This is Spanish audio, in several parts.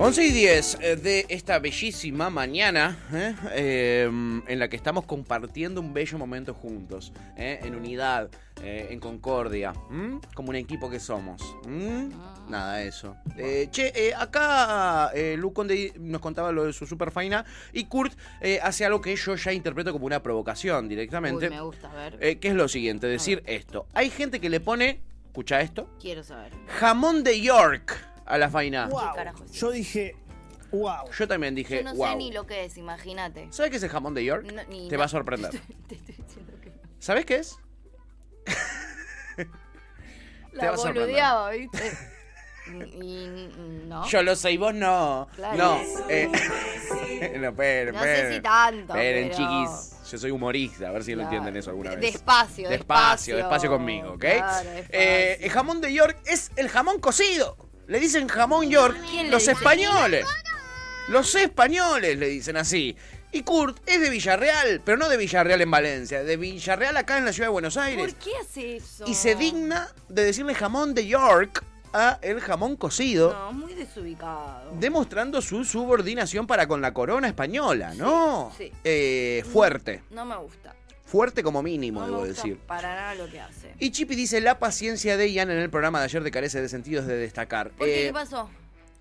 11 y 10 eh, de esta bellísima mañana ¿eh? Eh, en la que estamos compartiendo un bello momento juntos, ¿eh? en unidad, eh, en concordia, ¿m? como un equipo que somos. ¿m? Nada de eso. Eh, che, eh, acá eh, Lu Conde nos contaba lo de su super faina y Kurt eh, hace algo que yo ya interpreto como una provocación directamente. Uy, me gusta, a ver. Eh, que es lo siguiente, decir esto. Hay gente que le pone, escucha esto, Quiero saber. jamón de York a la faina. ¿Qué carajo es Yo dije, wow. Yo también dije, Yo no wow. sé ni lo que es, imagínate. ¿Sabes qué es el jamón de York? No, ni Te na- va a sorprender. Te estoy diciendo que no. ¿Sabes qué es? La va a sorprender. boludeaba, ¿viste? Y, y- no. Yo lo sé y vos no. Claro. No. Eh, no, esperen, No sé esperen. si tanto, Esperen, pero- chiquis. Yo soy humorista, a ver si lo Claro. entienden eso alguna vez. Despacio, Despacio, despacio. despacio conmigo, ¿ok? Claro, despacio. Eh, el jamón de York es el jamón cocido. Le dicen jamón York ¿Quién le los dice? españoles. Los españoles le dicen así. Y Kurt es de Villarreal, pero no de Villarreal en Valencia, de Villarreal acá en la ciudad de Buenos Aires. ¿Por qué hace eso? Y se digna de decirle jamón de York a el jamón cocido, No, muy desubicado. demostrando su subordinación para con la corona española, ¿no? sí. Eh, fuerte, No me gusta. Fuerte como mínimo, No me debo gusta decir. para nada lo que hace. Y Chippy dice, la paciencia de Ian en el programa de ayer de carece de sentidos de destacar. ¿Por qué? Eh, ¿Qué pasó?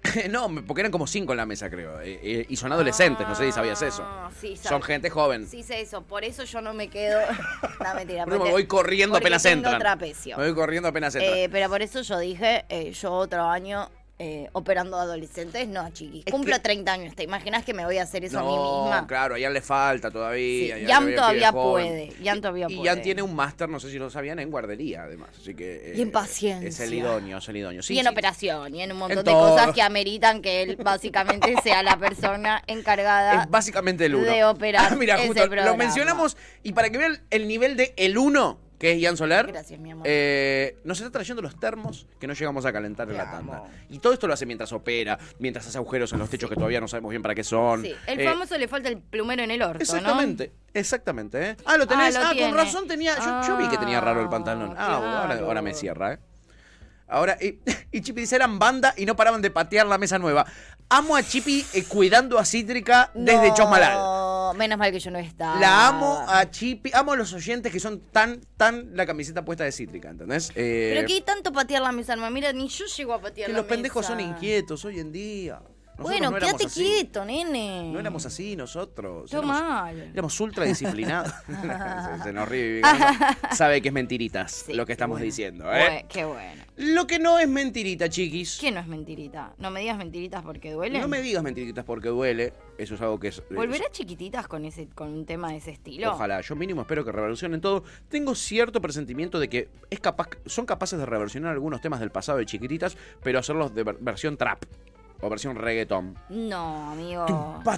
no, porque eran como cinco en la mesa, creo. eh, eh, y son adolescentes, no sé si sabías eso. Ah, sí, Son sabes. gente joven. Sí sé eso, por eso yo no me quedo... no, mentira. Me voy corriendo apenas tengo entran. trapecio. Me voy corriendo apenas entran. Eh, pero por eso yo dije, yo otro año eh, operando adolescentes, no, chiquis. Es Cumplo que- 30 años, ¿te imaginas que me voy a hacer eso a mí no, misma? claro, a Ian le falta Sí, todavía. Ian Jan todavía puede, todavía Y puede. Jan tiene un máster, no sé si lo sabían, en guardería, además. Así que. Y en paciencia. Es el idóneo, es el idóneo. Sí, y en sí. operación, y en un montón En de todo. cosas que ameritan que él básicamente sea la persona encargada. Es básicamente el uno. de operar Mira, ese justo lo mencionamos y para que vean el nivel de el uno, que es Ian Soler. Gracias, mi amor. eh, nos está trayendo los termos que no llegamos a calentar en la tanda. Y todo esto lo hace mientras opera, mientras hace agujeros en los techos que todavía no sabemos bien para qué son. Sí, el Eh, famoso le falta el plumero en el orto, Exactamente, exactamente. ¿eh? Ah, lo tenés. Ah, Ah, lo con razón tenía. Yo, yo vi que tenía raro el pantalón. Ah, Ah, ahora, ahora me cierra, ¿eh? Ahora, y, y Chippy dice, eran banda y no paraban de patear la mesa nueva. Amo a Chippy eh, cuidando a Cítrica ¿no? desde No, Chosmalal. Menos mal que yo no estaba. La amo a Chippy, amo a los oyentes que son tan, tan la camiseta puesta de Cítrica, ¿entendés? Eh, Pero que tanto patear la mesa, mira, ni yo llego a patear que la los pendejos son inquietos hoy en día. Bueno, no quédate quieto, nene. No éramos así nosotros. Éramos, mal. éramos ultra disciplinados. se, se nos ríe. Sabe que es mentiritas Sí, lo que estamos bueno. diciendo, ¿eh? Qué bueno. Lo que no es mentirita, chiquis. ¿Qué no es mentirita? No me digas mentiritas porque duelen. No me digas mentiritas porque duele. Eso es algo que es. ¿Volverá chiquititas con ese con un tema de ese estilo? Ojalá, yo mínimo espero que revolucionen todo. Tengo cierto presentimiento de que es capaz, son capaces de reversionar algunos temas del pasado de chiquititas, pero hacerlos de ver- versión trap o versión reggaeton. No, amigo.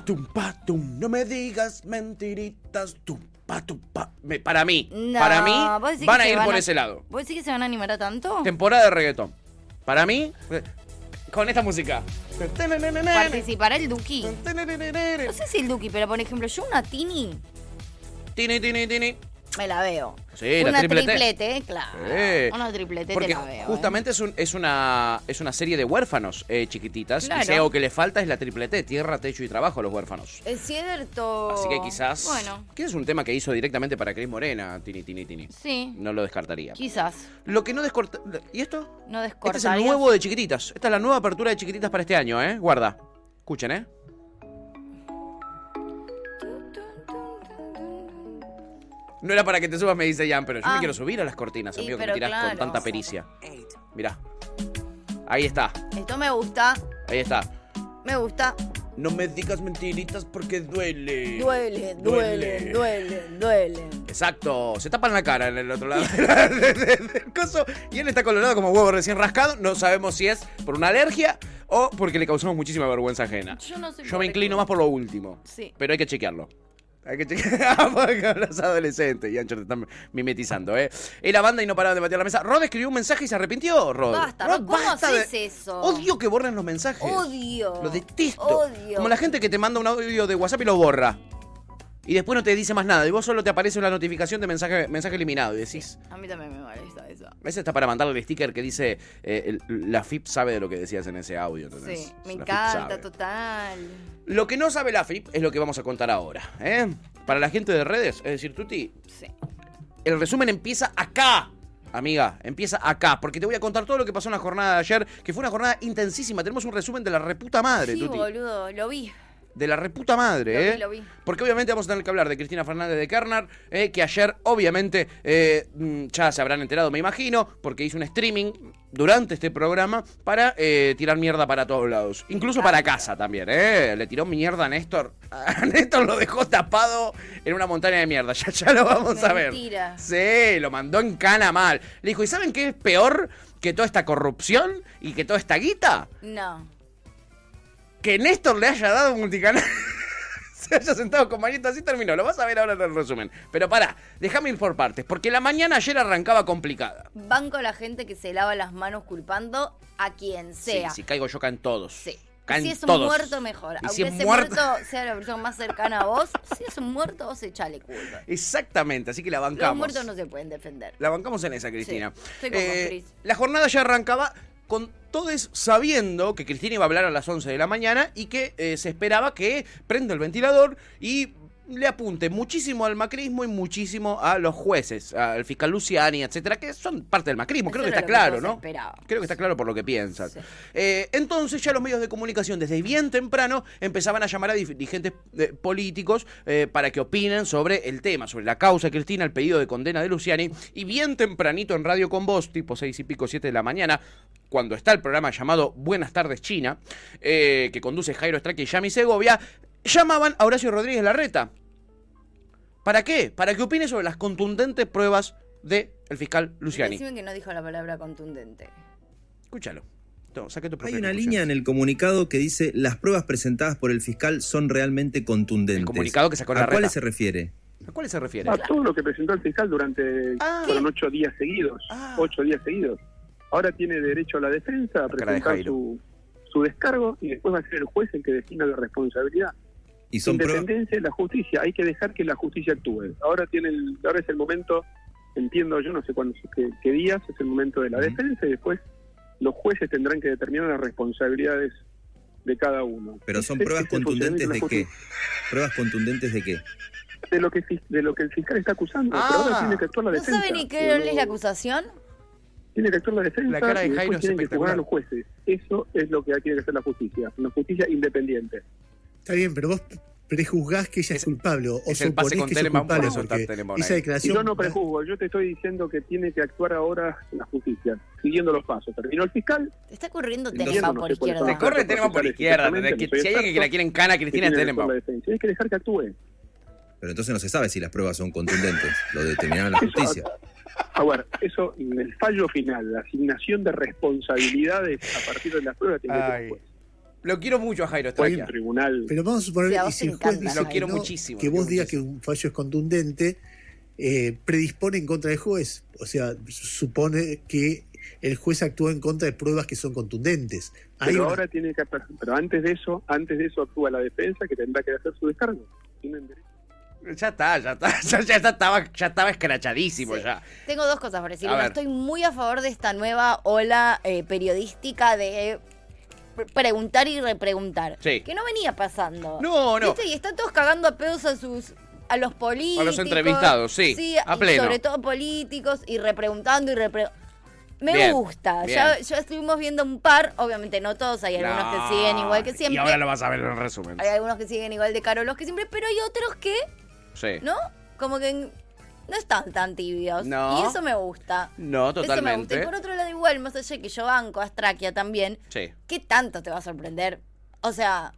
Tum, pa, tum. No me digas mentiritas. Tum, pa, tum, pa. Me- Para mí, No, para mí, ¿vos decís van a se ir por ese lado. ¿Vos decís que se van a animar a tanto? Temporada de reggaetón. Para mí, eh, con esta música. Participará el Duki. No sé si el Duki, pero por ejemplo, yo una Tini Tini, tini, tini. Me la veo. Sí, la una triplete. triplete, claro. Sí. Una triplete Porque te la veo. ¿eh? justamente es, un- es, una, es una serie de huérfanos eh, chiquititas. Claro. Y si algo que le falta es la triplete, tierra, techo y trabajo a los huérfanos. Es cierto. Así que quizás. Bueno, Que es un tema que hizo directamente para Cris Morena, Tini, Tini, Tini. sí. No lo descartaría. Quizás. Lo que no descorta. ¿Y esto? No Este es descortaría. el nuevo de chiquititas. Esta es la nueva apertura de chiquititas para este año, ¿eh? Guarda. Escuchen, ¿eh? No era para que te subas, me dice Jan, pero yo me Ah. quiero subir a las cortinas, Sí, amigo, que me tirás con tanta pericia. Mirá. Ahí está, Esto me gusta. ahí está. Me gusta. No me digas mentiritas porque duele. Duele, Duele. duele, duele, duele. Exacto, se tapan la cara en el otro lado de- de- del coso y él está colorado como huevo recién rascado. No sabemos si es por una alergia o porque le causamos muchísima vergüenza ajena. Yo no sé Yo me inclino más por lo último. Sí. Pero hay que chequearlo. Hay que chequear porque hablas adolescente y Ancho te están mimetizando, ¿eh? Era banda y no paraban de batear la mesa. Rod escribió un mensaje y se arrepintió, Rod. Basta, Rod, ¿cómo basta haces de- eso? Odio que borren los mensajes. Odio. Lo detesto. Odio. Como la gente que te manda un audio de WhatsApp y lo borra. y después no te dice más nada. Y vos solo te aparece una notificación de mensaje, mensaje eliminado. Y decís, A mí también me molesta. Ese está para mandarle el sticker que dice, eh, el- la FIP sabe de lo que decías en ese audio. ¿entendés? Sí, me La encanta, total. Lo que no sabe la FIP es lo que vamos a contar ahora. ¿eh? Para la gente de redes, es decir, Tuti, Sí. el resumen empieza acá. Amiga, empieza acá, porque te voy a contar todo lo que pasó en la jornada de ayer, que fue una jornada intensísima. Tenemos un resumen de la reputa madre, Sí, Tuti. boludo, lo vi. De la reputa madre, Lo ¿eh? vi, lo vi. Porque obviamente vamos a tener que hablar de Cristina Fernández de Kernar, eh, que ayer obviamente eh, mm, ya se habrán enterado, me imagino, porque hizo un streaming durante este programa para eh, tirar mierda para todos lados. Incluso para casa también, ¿eh? Le tiró mierda a Néstor. A Néstor lo dejó tapado en una montaña de mierda. Ya, ya lo vamos a ver. Mentira. Sí, lo mandó en cana mal. Le dijo, ¿y saben qué es peor que toda esta corrupción y que toda esta guita? No. Que Néstor le haya dado un multicanal. Se haya sentado con Marieta, así terminó. Lo vas a ver ahora en el resumen. Pero pará, déjame ir por partes, porque la mañana ayer arrancaba complicada. Banco la gente que se lava las manos culpando a quien sea. Sí, si caigo yo caen todos. Sí. Caen si es un todos. muerto, mejor. Y Aunque si es ese muerto- muerto... sea la persona más cercana a vos, si es un muerto, vos echale culpa. Exactamente, así que la Los bancamos. muertos no se pueden defender. La bancamos en esa, Cristina. Sí, estoy con Eh, Cris. la jornada ya arrancaba con todos sabiendo que Cristina iba a hablar a las 11 de la mañana y que eh, se esperaba que prenda el ventilador y le apunte muchísimo al macrismo y muchísimo a los jueces, al fiscal Luciani, etcétera, que son parte del macrismo. Creo Eso que está que claro, ¿no? esperábamos. Creo que está claro por lo que piensan. Sí. Eh, entonces ya los medios de comunicación desde bien temprano empezaban a llamar a dirigentes eh, políticos eh, para que opinen sobre el tema, sobre la causa Cristina, el pedido de condena de Luciani. Y bien tempranito en Radio con Voz, tipo seis y pico, siete de la mañana, cuando está el programa llamado Buenas tardes China, que conduce Jairo Estraqui y Yami Segovia, llamaban a Horacio Rodríguez Larreta. ¿Para qué? Para que opine sobre las contundentes pruebas del fiscal Luciani. Decime que no dijo la palabra contundente. Escúchalo. No, Hay una línea en el comunicado que dice las pruebas presentadas por el fiscal son realmente contundentes. El comunicado que sacó ¿A Larreta. cuáles se refiere? ¿A cuáles se refiere? A todo lo que presentó el fiscal durante Ah. fueron ocho días seguidos, Ah. ocho días seguidos. Ahora tiene derecho a la defensa a de presentar su, su descargo y después va a ser el juez el que defina la responsabilidad. Y son. Independencia de la justicia, hay que dejar que la justicia actúe. Ahora tiene el, ahora es el momento, entiendo yo, no sé cuándo, qué, qué días, es el momento de la defensa y después los jueces tendrán que determinar las responsabilidades de cada uno. Pero son pruebas es contundentes de qué? Pruebas contundentes de qué? De lo que de lo que el fiscal está acusando, Ah. pero ahora tiene que actuar la ¿No defensa. sabe ni qué es la acusación? tiene que actuar la defensa La cara de y después tienen que jugar a los jueces. Eso es lo que tiene que hacer la justicia, una justicia independiente. Está bien, pero vos prejuzgás que ella es, Es- culpable o es el pase con que es Telemann, por culpable porque Telemann esa declaración yo no prejuzgo, yo te estoy diciendo que tiene que actuar ahora la justicia, siguiendo los pasos. Terminó el fiscal, Te está corriendo no por izquierda. Te corre Tenenbaum por izquierda. si hay alguien que la quiere en cana, Cristina es tiene que actuar la Tenenbaum. defensa. Y hay que dejar que actúe. Pero entonces no se sabe si las pruebas son contundentes. Lo determinará la justicia. A ver, eso, en el fallo final, la asignación de responsabilidades a partir de las pruebas tiene que Lo quiero mucho a Jairo Hay un Estraquia. tribunal. Pero vamos a suponer Sí, a y si el juez encanta. dice Lo quiero que, no, muchísimo, que vos digas que un fallo es contundente, eh, predispone en contra del juez. O sea, supone que el juez actúa en contra de pruebas que son contundentes. Hay Pero una- ahora tiene que pero antes de eso, antes de eso actúa la defensa que tendrá que hacer su descargo. Tienen derecho. Ya está, ya está. Ya, ya estaba, ya estaba escrachadísimo Sí. ya. Tengo dos cosas para decir. Estoy muy a favor de esta nueva ola eh, periodística de preguntar y repreguntar. Sí. Que no venía pasando. No, no. ¿Viste? Y están todos cagando a pedos a sus a los políticos. entrevistados, sí, a y pleno. sobre todo políticos y repreguntando y repreguntando. Me Bien, gusta. bien. Ya, ya estuvimos viendo un par, obviamente no todos, hay algunos No. que siguen igual que siempre. Y ahora lo vas a ver en el resumen. Hay algunos que siguen igual de carolos que siempre, pero hay otros que, Sí. ¿no? Como que no están tan tibios. No. Y eso me gusta. No, Eso me gusta. totalmente. Y por otro lado, igual, más allá que yo banco a Astrakia también, Sí. ¿qué tanto te va a sorprender? O sea,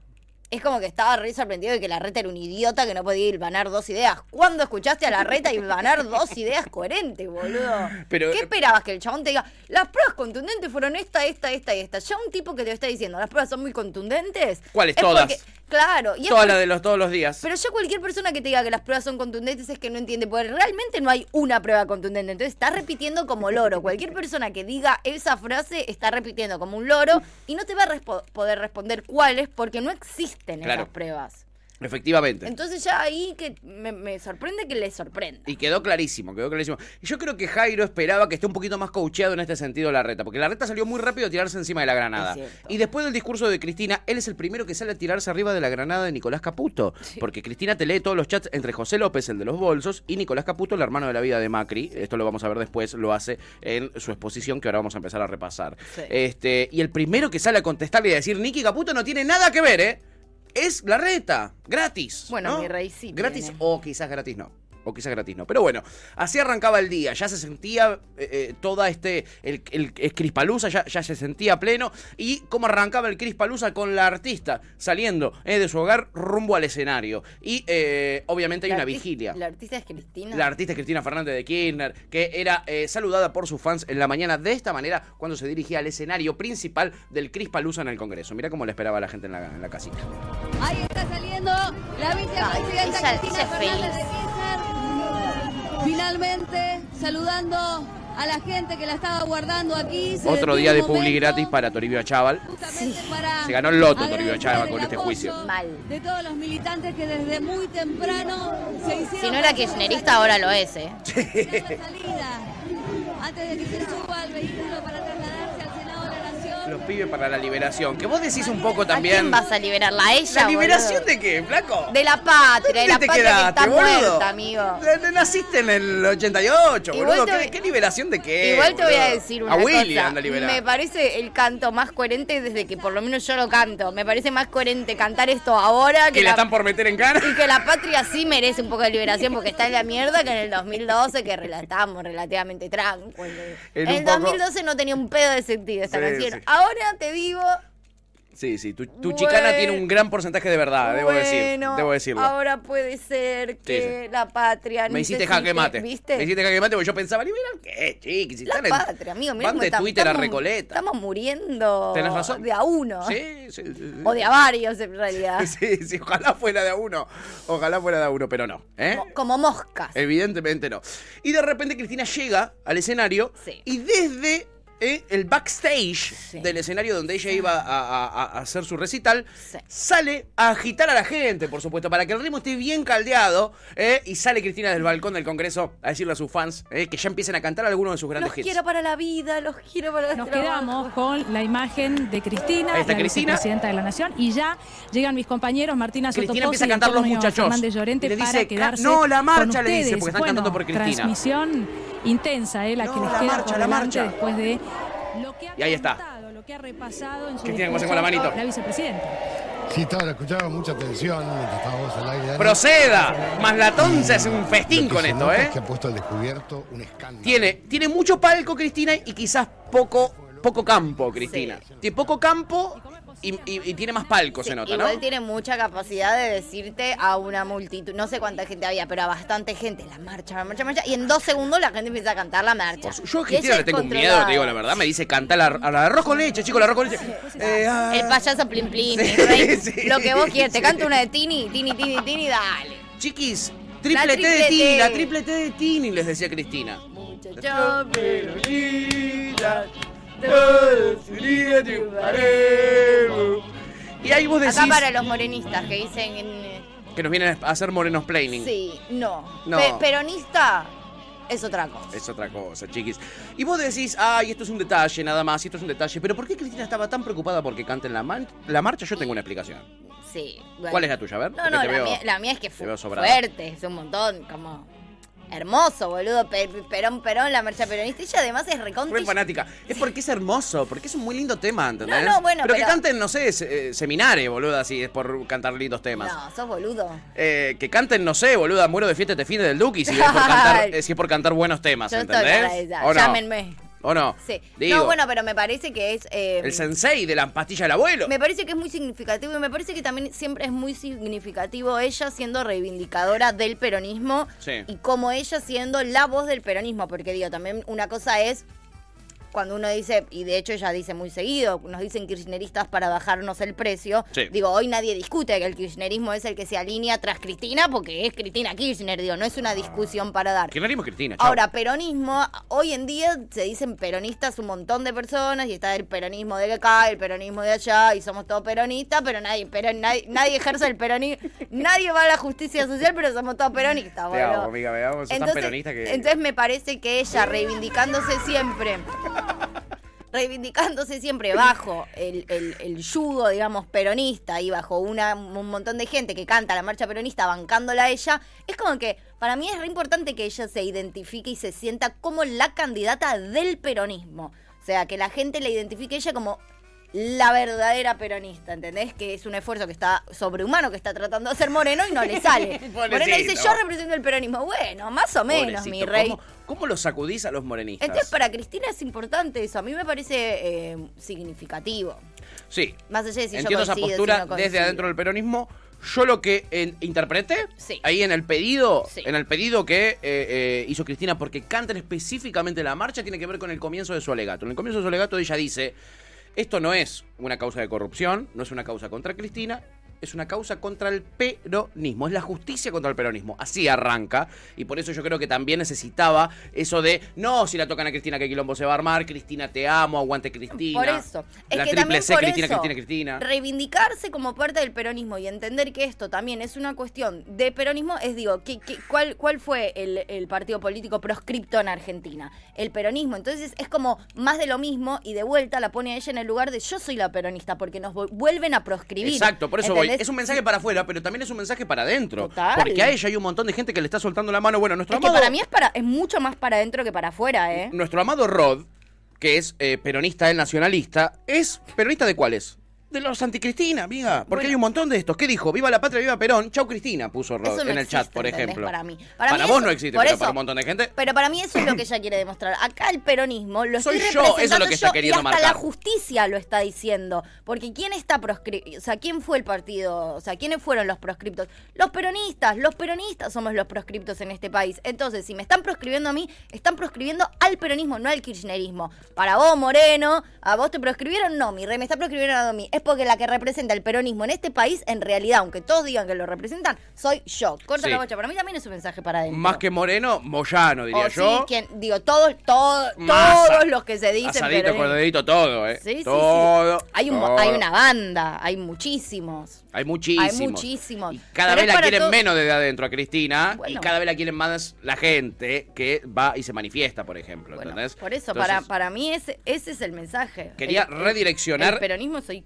es como que estaba re sorprendido de que la reta era un idiota que no podía hilvanar dos ideas. ¿Cuándo escuchaste a la reta hilvanar dos ideas coherentes, boludo? Pero- ¿Qué esperabas? Que el chabón te diga, las pruebas contundentes fueron esta, esta, esta y esta. Ya un tipo que te está diciendo, las pruebas son muy contundentes. ¿Cuáles? es Todas. porque- claro. Y es Toda porque- la de los todos los días. pero ya cualquier persona que te diga que las pruebas son contundentes es que no entiende, porque realmente no hay una prueba contundente. Entonces está repitiendo como loro. Cualquier persona que diga esa frase está repitiendo como un loro y no te va a respo- poder responder cuáles porque no existen Claro. esas pruebas. Efectivamente. Entonces ya ahí que me, me sorprende que le sorprenda. Y quedó clarísimo, quedó clarísimo. Y yo creo que Jairo esperaba que esté un poquito más coacheado en este sentido la reta, porque la reta salió muy rápido a tirarse encima de la granada. Y después del discurso de Cristina, él es el primero que sale a tirarse arriba de la granada de Nicolás Caputo. Porque Cristina te lee todos los chats entre José López, el de los bolsos, y Nicolás Caputo, el hermano de la vida de Macri. Esto lo vamos a ver después, lo hace en su exposición que ahora vamos a empezar a repasar. Sí. Este, y el primero que sale a contestarle y a decir, Nicky Caputo no tiene nada que ver, ¿eh? Es la reta, gratis. Bueno, ¿no? mi rey sí Gratis tiene. o quizás gratis no. O quizás gratis no. Pero bueno, así arrancaba el día. Ya se sentía eh, eh, toda este. El, el, el Crispalusa ya, ya se sentía pleno. Y cómo arrancaba el Crispalusa con la artista saliendo eh, de su hogar rumbo al escenario. Y eh, obviamente hay La una vigilia. La artista es Cristina. La artista es Cristina Fernández de Kirchner, que era eh, saludada por sus fans en la mañana de esta manera cuando se dirigía al escenario principal del Crispalusa en el Congreso. Mira cómo le esperaba la gente en la, en la casita. Ahí está saliendo la vicepresidenta Ay, ella- Cristina ella es Fernández feliz. de Kirchner. Finalmente, saludando a la gente que la estaba guardando aquí. Se Otro día de publi gratis para Toribio Chaval. para Se ganó el loto, Toribio Chava, con este juicio. Mal. De todos los militantes que desde muy temprano se hicieron. Si no era kirchnerista, ahora lo es, ¿eh? Salida, antes de que se suba al vehículo para trasladarse Los pibes para la liberación. Que vos decís un poco ¿A también. quién vas a liberarla? ¿A ella? ¿La liberación boludo? de qué, flaco? De la patria, de la ¿Dónde te patria que quedaste, está boludo? muerta, amigo. Naciste en el 88, Igual boludo. ¿Qué, liberación de qué? Igual te voy a decir una A Willy cosa. anda a. Me parece el canto más coherente desde que por lo menos yo lo canto. Me parece más coherente cantar esto ahora que, Que la la, están por meter en cara. y que la patria sí merece un poco de liberación porque está en la mierda que en el 2012 que relatamos relativamente tranquilos. En En, el poco- 2012 no tenía un pedo de sentido esta Sí, canción. sí. Ahora te digo, Sí, sí. Tu, tu Bueno. chicana tiene un gran porcentaje de verdad, debo decir. bueno, Debo decirlo. ahora puede ser que la patria Me hiciste jaque mate. ¿Viste? Me hiciste jaque mate porque yo pensaba, ¿liberar qué, chiquis? Si La están en- patria, amigo. Mirá Van de estamos- Twitter a Recoleta. Estamos muriendo Tenés razón. de a uno. Sí, sí, sí, sí. O de a varios, en realidad. Sí, sí, ojalá fuera de a uno. Ojalá fuera de a uno, pero no. ¿eh? Como, como moscas. Evidentemente no. Y de repente Cristina llega al escenario y desde eh, el backstage Sí. del escenario donde ella iba a, a- a- hacer su recital, Sí. sale a agitar a la gente, por supuesto, para que el ritmo esté bien caldeado. eh, y sale Cristina del balcón del Congreso a decirle a sus fans eh, que ya empiecen a cantar algunos de sus grandes Los hits. quiero para la vida, los quiero para el Nos trabajo. quedamos con la imagen de Cristina, Ahí está la Cristina. vicepresidenta de la Nación, y ya llegan mis compañeros Martina Cristina Sotoposi empieza a y cantar los muchachos. Fernández Llorente Y le para dice, quedarse "No, la marcha", con le dice, porque están Bueno, cantando por Cristina. Transmisión intensa, eh, la No, que les la queda marcha, por la marcha. después de Y ahí está. lo que ha repasado en su Cristina, ¿cómo hace discurso con la manito? la vicepresidenta. Sí, estaba, la escuchaba con mucha atención mientras estábamos al aire. Proceda. Más latón se hace un festín con esto, ¿eh? es que ha puesto al descubierto un escándalo. Tiene, tiene mucho palco Cristina y quizás poco, poco campo, Cristina. Tiene poco campo y, y- y tiene más palco, Sí, se nota, igual ¿no? tiene mucha capacidad de decirte a una multitud, no sé cuánta gente había, pero a bastante gente, la marcha, la marcha, la marcha, y en dos segundos la gente empieza a cantar la marcha. Yo a Cristina le tengo un miedo, te digo la verdad. Me dice canta la, al arroz con leche, chico, el arroz con leche. Eh, ah. El payaso plin plin, Sí, mi rey, sí, lo que vos quieras, te canto una de Tini, Tini, Tini, Tini, dale. Chiquis, triple La T de Tini, la triple T de Tini, les decía Cristina. Muchacho, Y ahí vos decís Acá para los morenistas que dicen, eh, que nos vienen a hacer morenos planning. sí, no, No. Pe- peronista es otra cosa. Es otra cosa, chiquis. Y vos decís, ay, esto es un detalle, nada más, esto es un detalle. Pero ¿por qué Cristina estaba tan preocupada porque canten la, man- la marcha? Yo tengo una explicación. Sí. bueno. ¿Cuál es la tuya? A ver. No, no, la, veo- mía, la mía es que fue fuerte, es un montón, como hermoso, boludo. Pe- Perón, Perón, la marcha peronista. Ella además es recontra. Re fanática. Es porque es hermoso, porque es un muy lindo tema, ¿entendés? No, no, bueno, pero, que pero- canten, no sé, eh, seminares, boludo, así es por cantar lindos temas. No, sos boludo. Eh, que canten, no sé, boluda, muero de fiesta este fin del Duki si es por cantar, eh, si es por cantar buenos temas, Yo estoy ¿entendés? para esa. ¿O no? ¿O no? Sí. Digo, No, bueno, pero me parece que es. eh, el sensei de la pastilla del abuelo. Me parece que es muy significativo y me parece que también siempre es muy significativo ella siendo reivindicadora del peronismo Sí. y como ella siendo la voz del peronismo, porque digo, también una cosa es cuando uno dice, y de hecho ella dice muy seguido, nos dicen kirchneristas para bajarnos el precio. Sí. Digo, hoy nadie discute que el kirchnerismo es el que se alinea tras Cristina porque es Cristina Kirchner, digo, no es una discusión para dar. Kirchnerismo Cristina, chau. Ahora, peronismo, hoy en día se dicen peronistas un montón de personas y está el peronismo de acá, el peronismo de allá y somos todos peronistas, pero nadie, pero nadie, nadie ejerce el peronismo, nadie va a la justicia social, pero somos todos peronistas. Bueno. amo, amiga, me amo, tan peronista que... entonces me parece que ella reivindicándose siempre, reivindicándose siempre bajo el, el, yugo, digamos, peronista y bajo una, un montón de gente que canta la marcha peronista bancándola a ella, es como que para mí es re importante que ella se identifique y se sienta como la candidata del peronismo. O sea, que la gente la identifique a ella como la verdadera peronista, ¿entendés? Que es un esfuerzo que está sobrehumano que está tratando de hacer Moreno y no le sale. Moreno dice, yo represento el peronismo. Bueno, más o menos, mi rey. ¿Cómo, cómo lo sacudís a los morenistas? Entonces, para Cristina es importante eso. A mí me parece eh, significativo. Sí, Más allá de si entiendo yo esa coincido, si postura no desde adentro del peronismo. Yo lo que eh, interpreté Sí. ahí en el pedido, Sí. en el pedido que eh, eh, hizo Cristina, porque cantan específicamente la marcha, tiene que ver con el comienzo de su alegato. En el comienzo de su alegato ella dice, esto no es una causa de corrupción, no es una causa contra Cristina, es una causa contra el peronismo, es la justicia contra el peronismo. Así arranca, y por eso yo creo que también necesitaba eso de, no, si la tocan a Cristina, que quilombo se va a armar, Cristina te amo, aguante Cristina. Por eso. Es la que triple C, por Cristina, eso, Cristina, Cristina. Reivindicarse como parte del peronismo y entender que esto también es una cuestión de peronismo, es digo, ¿qué, qué- cuál, ¿cuál fue el, el partido político proscripto en Argentina? El peronismo. Entonces es como más de lo mismo y de vuelta la pone a ella en el lugar de yo soy la peronista porque nos vu- vuelven a proscribir. Exacto, por eso voy. Es un mensaje para afuera, pero también es un mensaje para adentro. Total. Porque a ella hay un montón de gente que le está soltando la mano. Bueno, nuestro Es que amado, para mí es, para, es mucho más para adentro que para afuera, ¿eh? nuestro amado Rod, que es eh, peronista, el nacionalista, ¿es peronista de cuáles? De los anticristina, amiga. Porque Bueno. hay un montón de estos. ¿Qué dijo? Viva la patria, viva Perón. Chau Cristina, puso Rod no en el chat, por ¿entendés? ejemplo. Para mí. Para mí vos eso- no existe, pero eso- para un montón de gente. Pero para mí eso es lo que ella quiere demostrar. Acá el peronismo lo Soy estoy yo, eso es lo representando que está yo, queriendo y hasta la justicia lo está diciendo. Porque ¿quién está proscripto? O sea, ¿quién fue el partido? O sea, ¿quiénes fueron los proscriptos? Los peronistas. Los peronistas somos los proscriptos en este país. Entonces, si me están proscribiendo a mí, están proscribiendo al peronismo, no al kirchnerismo. Para vos, Moreno, ¿a vos te proscribieron? No, mi rey, me está proscribiendo a mí. Es porque la que representa el peronismo en este país, en realidad, aunque todos digan que lo representan, soy yo. Corta Sí. la bocha. Para mí también es un mensaje para adentro. Más que Moreno, Moyano, diría O yo. sí, quien, digo, todos, todos, todos los que se dicen. Asadito, corderito, todo, ¿eh? Sí, sí, sí. todo. Hay, un, todo. hay una banda, hay muchísimos. Hay muchísimos. Hay muchísimos. Y cada Pero vez es la quieren todo- menos desde adentro a Cristina. Bueno. Y cada vez la quieren más la gente que va y se manifiesta, por ejemplo. Bueno, ¿entendés? por eso, Entonces, para, para mí ese, ese es el mensaje. Quería El- redireccionar- El peronismo soy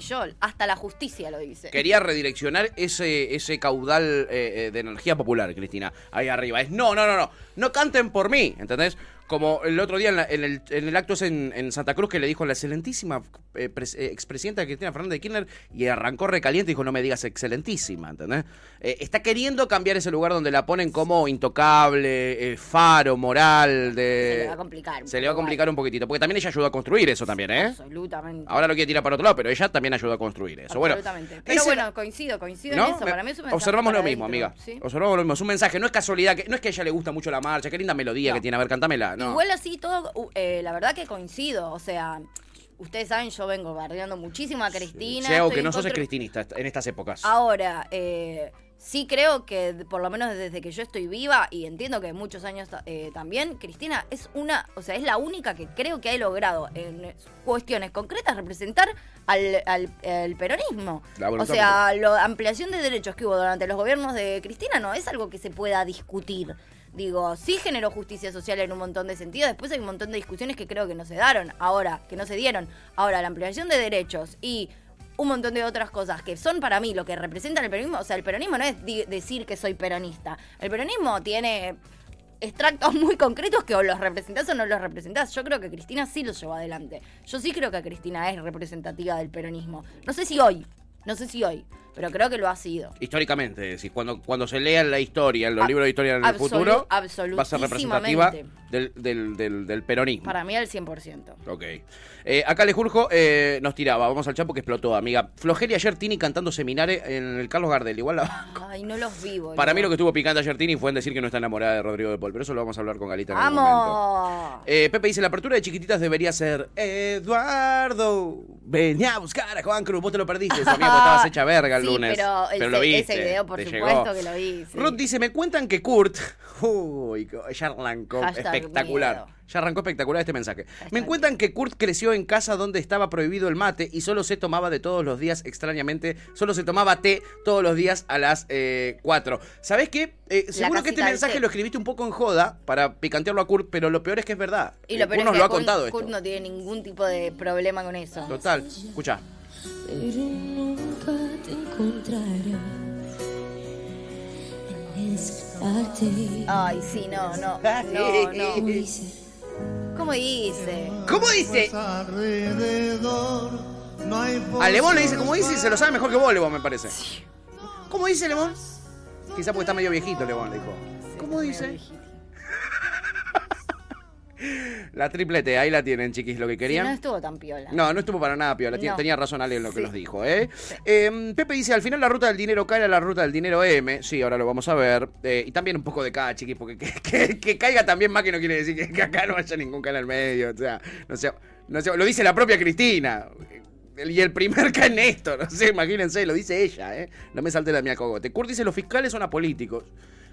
yo. Hasta la justicia lo dice. Quería redireccionar ese, ese caudal eh, eh, de energía popular, Cristina, ahí arriba. Es no, no, no, no. No canten por mí, ¿entendés? Como el otro día en, la- en el, en el acto en, en Santa Cruz que le dijo la excelentísima eh, pres- eh, expresidenta Cristina Fernández de Kirchner y arrancó recaliente y dijo, no me digas excelentísima, ¿entendés? Eh, está queriendo cambiar ese lugar donde la ponen como intocable, eh, faro, moral, de... Se le va a complicar. Se le va a complicar un poquitito, porque también ella ayudó a construir eso también, ¿eh? Absolutamente. Ahora lo quiere tirar para otro lado, pero ella también ayudó a construir eso. Bueno, Absolutamente. Pero ese- bueno, coincido, coincido ¿No? en eso. Me- Para mí es un Observamos lo mismo, amiga. ¿sí? Observamos lo mismo. Es un mensaje, no es casualidad, que, no es que a ella le gusta mucho la marcha, qué linda melodía No. que tiene. A ver, cantámela. No. Igual así todo, eh, la verdad que coincido. O sea, ustedes saben, yo vengo bardeando muchísimo a Cristina. Algo estoy que no sos contra- cristinista en estas épocas. Ahora, eh, sí creo que por lo menos desde que yo estoy viva y entiendo que muchos años eh, también, Cristina es una, o sea, es la única que creo que ha logrado en cuestiones concretas representar al, al- al peronismo. O sea, la ampliación de derechos que hubo durante los gobiernos de Cristina no es algo que se pueda discutir. Digo, sí generó justicia social en un montón de sentidos. Después hay un montón de discusiones que creo que no se daron. Ahora, que no se dieron. Ahora, la ampliación de derechos y un montón de otras cosas que son para mí lo que representan el peronismo. O sea, el peronismo no es decir que soy peronista. El peronismo tiene extractos muy concretos que o los representás o no los representás. Yo creo que Cristina sí los llevó adelante. Yo sí creo que Cristina es representativa del peronismo. No sé si hoy. No sé si hoy, pero creo que lo ha sido. Históricamente, decís, cuando, cuando se lea la historia, en los libros de historia en el futuro, va a ser representativa del, del, del, del peronismo. Para mí al 100%. Ok. Eh, acá Lejurjo eh, nos tiraba, vamos al chat porque explotó, amiga. Flojeri ayer Tini cantando seminario en el Carlos Gardel. Igual la- Ay, no los vivo. Para mí lo que estuvo picante ayer Tini fue en decir que no está enamorada de Rodrigo de Paul, pero eso lo vamos a hablar con Galita en algún momento. ¡Vamos! Eh, Pepe dice, la apertura de chiquititas debería ser Eduardo, venía a buscar a Juan Cruz. Vos te lo perdiste, amigo, estabas hecha verga Sí, lunes. pero ese- lo viste. ese video, por supuesto llegó. que lo vi, sí. Ruth dice, me cuentan que Kurt... Uy, ya arrancó Hashtag espectacular. miedo. Ya arrancó espectacular este mensaje. Me cuentan que Kurt creció en casa donde estaba prohibido el mate y solo se tomaba de todos los días, extrañamente, solo se tomaba té todos los días a las 4. ¿Sabés qué? Eh, seguro que este mensaje lo escribiste un poco en joda para picantearlo a Kurt, pero lo peor es que es verdad. Y Eh, lo peor Kurt es nos que lo ha Kurt- contado esto. Kurt no tiene ningún tipo de problema con eso. Total, escucha. Pero nunca te encontraré en esa parte. Ay, sí, no, no. No, no. ¿Cómo dice? ¿Cómo dice? A Lemón le dice, ¿cómo dice? Y se lo sabe mejor que vos, Lemón, me parece. ¿Cómo dice Lemón? Quizá porque está medio viejito, Lemón, le dijo. ¿Cómo dice? La triplete, ahí la tienen, chiquis, lo que Sí, querían. no estuvo tan piola. No, no estuvo para nada piola. No. Tenía razón Ale en lo que nos dijo, ¿eh? Eh, Pepe dice, al final la ruta del dinero cae a la ruta del dinero M. Sí, ahora lo vamos a ver. Eh, y también un poco de cada, chiquis, porque que, que- que caiga también más que no quiere decir que, que acá no haya ningún canal medio. O sea, no sé, no lo dice la propia Cristina. Y el primer K es Néstor, no sé, imagínense, lo dice ella, ¿eh? No me salte la mía cogote. Kurt dice, los fiscales son apolíticos.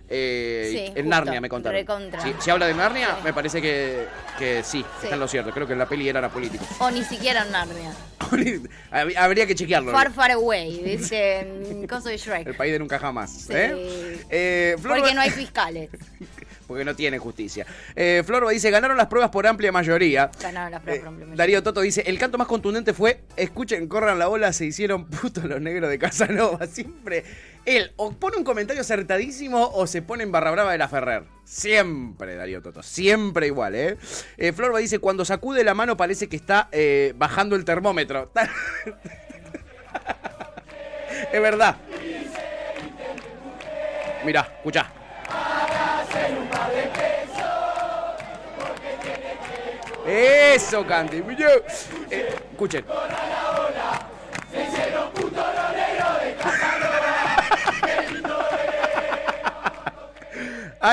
Eh, Sí, en Narnia me contaron. Si, si habla de Narnia, Sí. me parece que, que sí, Sí. está en lo cierto. Creo que en la peli eran apolíticos. O ni siquiera en Narnia. Hab- Habría que chequearlo. Far, far away, dice Coso de Shrek. El país de nunca jamás. Sí. ¿eh? Eh, Flor Porque no hay fiscales. porque no tiene justicia. Eh, Flor dice, ganaron las pruebas por amplia mayoría. Ganaron las pruebas por amplia mayoría. Darío Toto dice, el canto más contundente fue, escuchen, corran la ola, se hicieron putos los negros de Casanova. Siempre él o pone un comentario acertadísimo o se pone en barra brava de la Ferrer. Siempre, Darío Toto. Siempre igual, ¿eh? eh Florba dice, cuando sacude la mano parece que está eh, bajando el termómetro. es verdad. Mirá, escuchá. Eso, Candy. Eh, escuchen.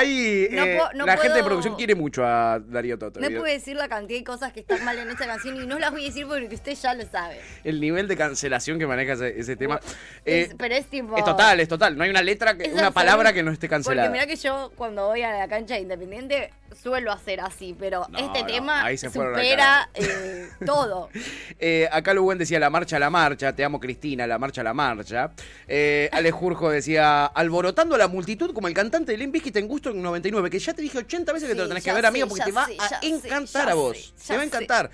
No eh, no la gente de producción quiere mucho a Darío Toto. No puede decir la cantidad de cosas que están mal en esta canción y no las voy a decir porque usted ya lo sabe. El nivel de cancelación que maneja ese, ese tema. eh, Es- pero es tipo. es total, es total. No hay una letra, que, una palabra que no esté cancelada. Porque mira que yo cuando voy a la cancha de Independiente suelo hacer así, pero No, este no, tema supera eh, todo. Eh, acá Luen decía la marcha, la marcha. Te amo, Cristina, la marcha, la marcha. Eh, Ale Jurjo decía alborotando a la multitud como el cantante de Limp Bizkit en Gusto en 99. Que ya te dije 80 veces que te lo tenés que ver, sé, amigo, porque te va sé, a sé, encantar a vos. te va a encantar.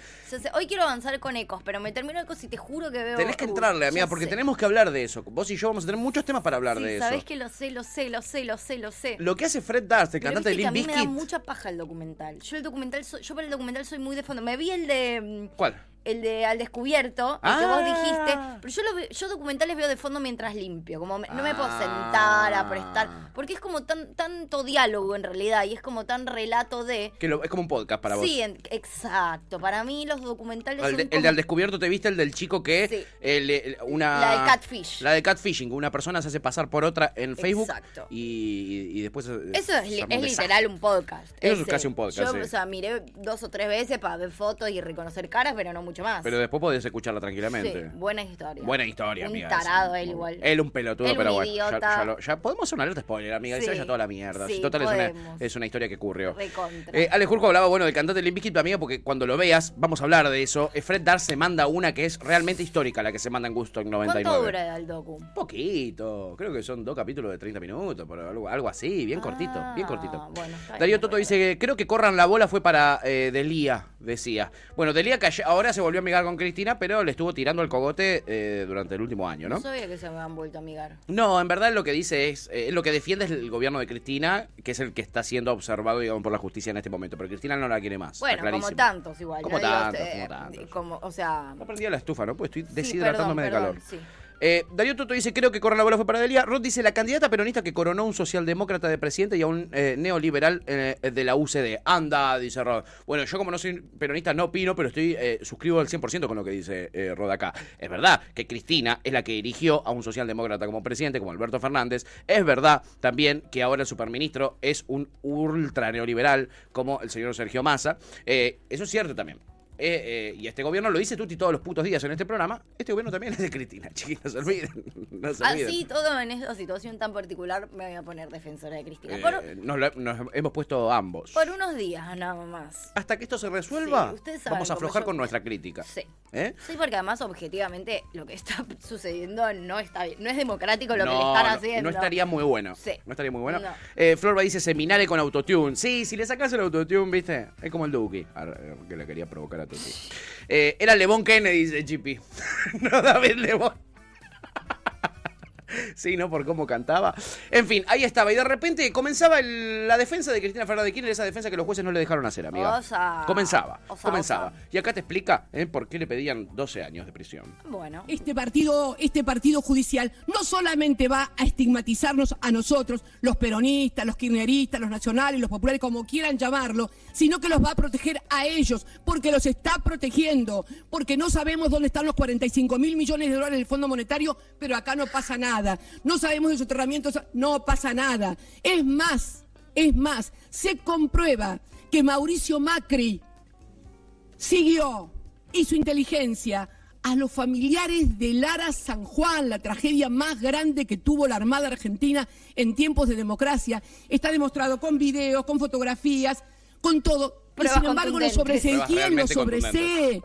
Hoy quiero avanzar con ecos, pero me termino ecos y te juro que veo. Tenés que entrarle, amiga, porque tenemos que hablar de eso. Vos y yo vamos a tener muchos temas para hablar Sí, de eso. sabés que lo sé, lo sé, lo sé, lo sé, lo sé. Lo que hace Fred Durst, el Pero cantante de a Limp mí me da Bizkit. mucha paja el documental. Yo el documental, soy- yo para el documental soy muy de fondo. Me vi el de mm, ¿Cuál? El de Al Descubierto, el que vos Ah. dijiste, pero yo, lo yo documentales veo de fondo mientras limpio, como me- no me puedo sentar a prestar, Ah. porque es como tan tanto diálogo en realidad y es como tan relato de... Que lo- es como un podcast para vos. Sí, en- exacto. Para mí los documentales El, son de, el de al descubierto, ¿te viste el del chico que Sí. el- el- una La de Catfish. La de catfishing, una persona se hace pasar por otra en Facebook Exacto. y, y después eh, Eso es, li- es literal un podcast. Eso es casi un podcast, Yo, sí. o sea, miré dos o tres veces para ver fotos y reconocer caras, pero no mucho más. Pero después podés escucharla tranquilamente. Sí, buena historia. Buena historia, Un amiga. tarado esa. él igual. Él un pelotudo, Él un pero bueno. Ya, idiota. ya lo- ya podemos hacer una alerta spoiler, amiga. Sí. vaya toda la mierda. Sí, Si total es una, es una historia que ocurrió. Eh, Ale hablaba, bueno, del cantante Limp Bizkit, amiga, porque cuando lo veas, vamos a hablar de eso. Eh, Fred Darst se manda una que es realmente histórica, la que se manda en Gusto en 99. ¿Cuánto dura el docu? Poquito, creo que son dos capítulos de 30 minutos, pero algo, algo así, bien cortito, bien cortito. Ah, Bueno, bien. Darío Toto dice que creo que corran la bola fue para eh, Delía, decía. Bueno, Delía ahora se volvió a amigar con Cristina, pero le estuvo tirando el cogote eh, durante el último año, No ¿no? sabía que se me han vuelto a amigar. No, en verdad lo que dice es, eh, lo que defiende es el gobierno de Cristina, que es el que está siendo observado, digamos, por la justicia en este momento, pero Cristina no la quiere más. Bueno, como tantos igual. Como. Digo, tantos, eh, como tantos. como, o sea... No prendía la estufa, ¿no? Pues estoy sí, deshidratándome perdón, de calor. perdón, sí. Eh, Darío Toto dice, creo que Corona Bola fue para Delia. Rod dice, la candidata peronista que coronó a un socialdemócrata de presidente y a un eh, neoliberal eh, de la UCD. Anda, dice Rod. Bueno, yo como no soy peronista no opino, pero estoy eh, suscribo al 100% con lo que dice Rod acá. Es verdad que Cristina es la que eligió a un socialdemócrata como presidente, como Alberto Fernández. Es verdad también que ahora el superministro es un ultra neoliberal como el señor Sergio Massa. Eso es cierto también. Eh, eh, y este gobierno lo dice Tuti todos los putos días en este programa. Este gobierno también es de Cristina, chiquis, no se olviden. No se olviden. Así todo en esta situación tan particular me voy a poner defensora de Cristina. Eh, Por, nos, lo- nos hemos puesto ambos. por unos días nada más. Hasta que esto se resuelva, Sí, vamos a aflojar yo con nuestra crítica. Sí. Sí, porque además objetivamente lo que está sucediendo no está bien. No es democrático lo que le están no, haciendo. no estaría muy bueno. Sí. No estaría muy bueno. No. Florba dice seminare con autotune. Sí, si le sacas el autotune, viste, es como el Duki, que le quería provocar a Eh, era Levon Kennedy, dice GP. no David Levon. Sí, ¿no? Por cómo cantaba. En fin, ahí estaba. Y de repente comenzaba el- la defensa de Cristina Fernández de Kirchner, esa defensa que los jueces no le dejaron hacer, amiga. Osa. Comenzaba, Osa, comenzaba. osa. Y acá te explica ¿eh? por qué le pedían 12 años de prisión. Bueno. Este partido, este partido judicial no solamente va a estigmatizarnos a nosotros, los peronistas, los kirchneristas, los nacionales, los populares, como quieran llamarlo, sino que los va a proteger a ellos, porque los está protegiendo, porque no sabemos dónde están los 45 mil millones de dólares del Fondo Monetario, pero acá no pasa nada. No sabemos de soterramientos, no pasa nada. Es más, es más, se comprueba que Mauricio Macri siguió, hizo inteligencia a los familiares de Lara San Juan, la tragedia más grande que tuvo la Armada Argentina en tiempos de democracia. Está demostrado con videos, con fotografías, con todo. Y Pruebas sin embargo, lo contundentes. sobresee. ¿Quién lo sobresee?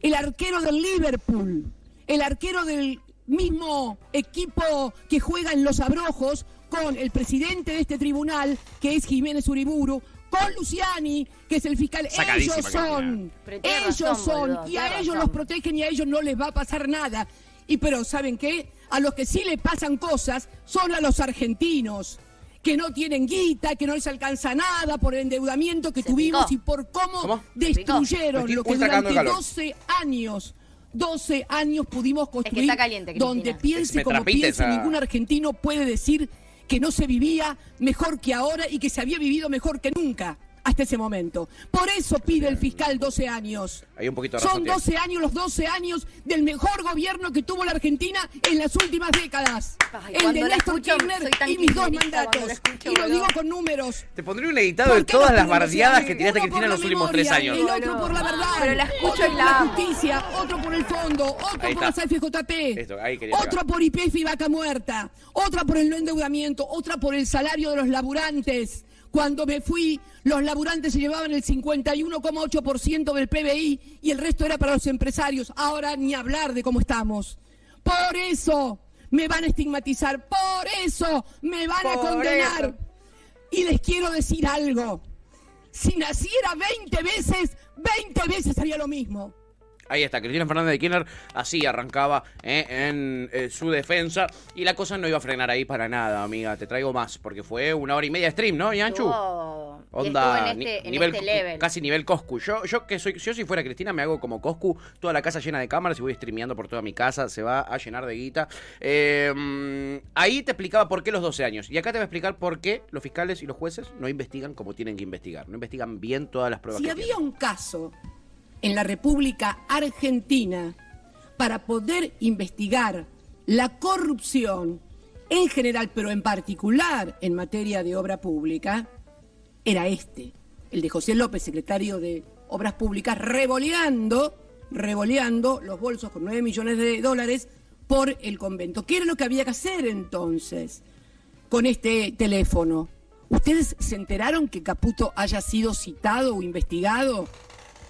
El arquero del Liverpool, el arquero del mismo equipo que juega en Los Abrojos, con el presidente de este tribunal, que es Jiménez Uriburu, con Luciani, que es el fiscal. Sacadísima, Ellos son, ellos razón, son, boludo, y a ellos razón. los protegen y a ellos no les va a pasar nada. Y pero, ¿saben qué? A los que sí le pasan cosas son a los argentinos que no tienen guita, que no les alcanza nada por el endeudamiento que Se tuvimos picó. y por cómo, ¿Cómo? destruyeron lo que durante calor. 12 años, 12 años pudimos construir está caliente, Cristina. donde piense como piense, esa- ningún argentino puede decir que no se vivía mejor que ahora y que se había vivido mejor que nunca hasta ese momento. Por eso pide el fiscal 12 años. Hay un poquito de razón. Son tiene. 12 años, los 12 años del mejor gobierno que tuvo la Argentina en las últimas décadas. Ay, el de la Néstor escucho, Kirchner y mis dos mandatos. la escucho, y lo digo con números. Te pondré un editado de ¿Por qué todas las bardeadas que tiraste Cristina en los la últimos tres memoria, años. El otro por la verdad. Pero la escucho otro y por la la justicia, otro por el fondo, otro por las FJP, Esto, otro por IPF y vaca muerta, otra por el no endeudamiento, otra por el salario de los laburantes. Cuando me fui, los laburantes se llevaban el 51,8% del PBI y el resto era para los empresarios. Ahora ni hablar de cómo estamos. Por eso me van a estigmatizar, por eso me van a condenar. eso. Y les quiero decir algo. Si naciera 20 veces, 20 veces haría lo mismo. Ahí está, Cristina Fernández de Kirchner así arrancaba eh, en eh, su defensa y la cosa no iba a frenar ahí para nada, amiga. Te traigo más porque fue una hora y media de stream, ¿no, Yanchu? Estuvo- y Onda, en este, en nivel, este level. casi nivel Coscu. Yo, yo que soy, yo si fuera Cristina me hago como Coscu, toda la casa llena de cámaras y voy streameando por toda mi casa, se va a llenar de guita. Eh, mm, ahí te explicaba por qué los 12 años. Y acá te voy a explicar por qué los fiscales y los jueces no investigan como tienen que investigar. No investigan bien todas las pruebas Si que había tienen. un caso en la República Argentina para poder investigar la corrupción en general, pero en particular en materia de obra pública, era este, el de José López, secretario de Obras Públicas, revoleando, revoleando los bolsos con 9 millones de dólares por el convento. ¿Qué era lo que había que hacer entonces con este teléfono? ¿Ustedes se enteraron que Caputo haya sido citado o investigado?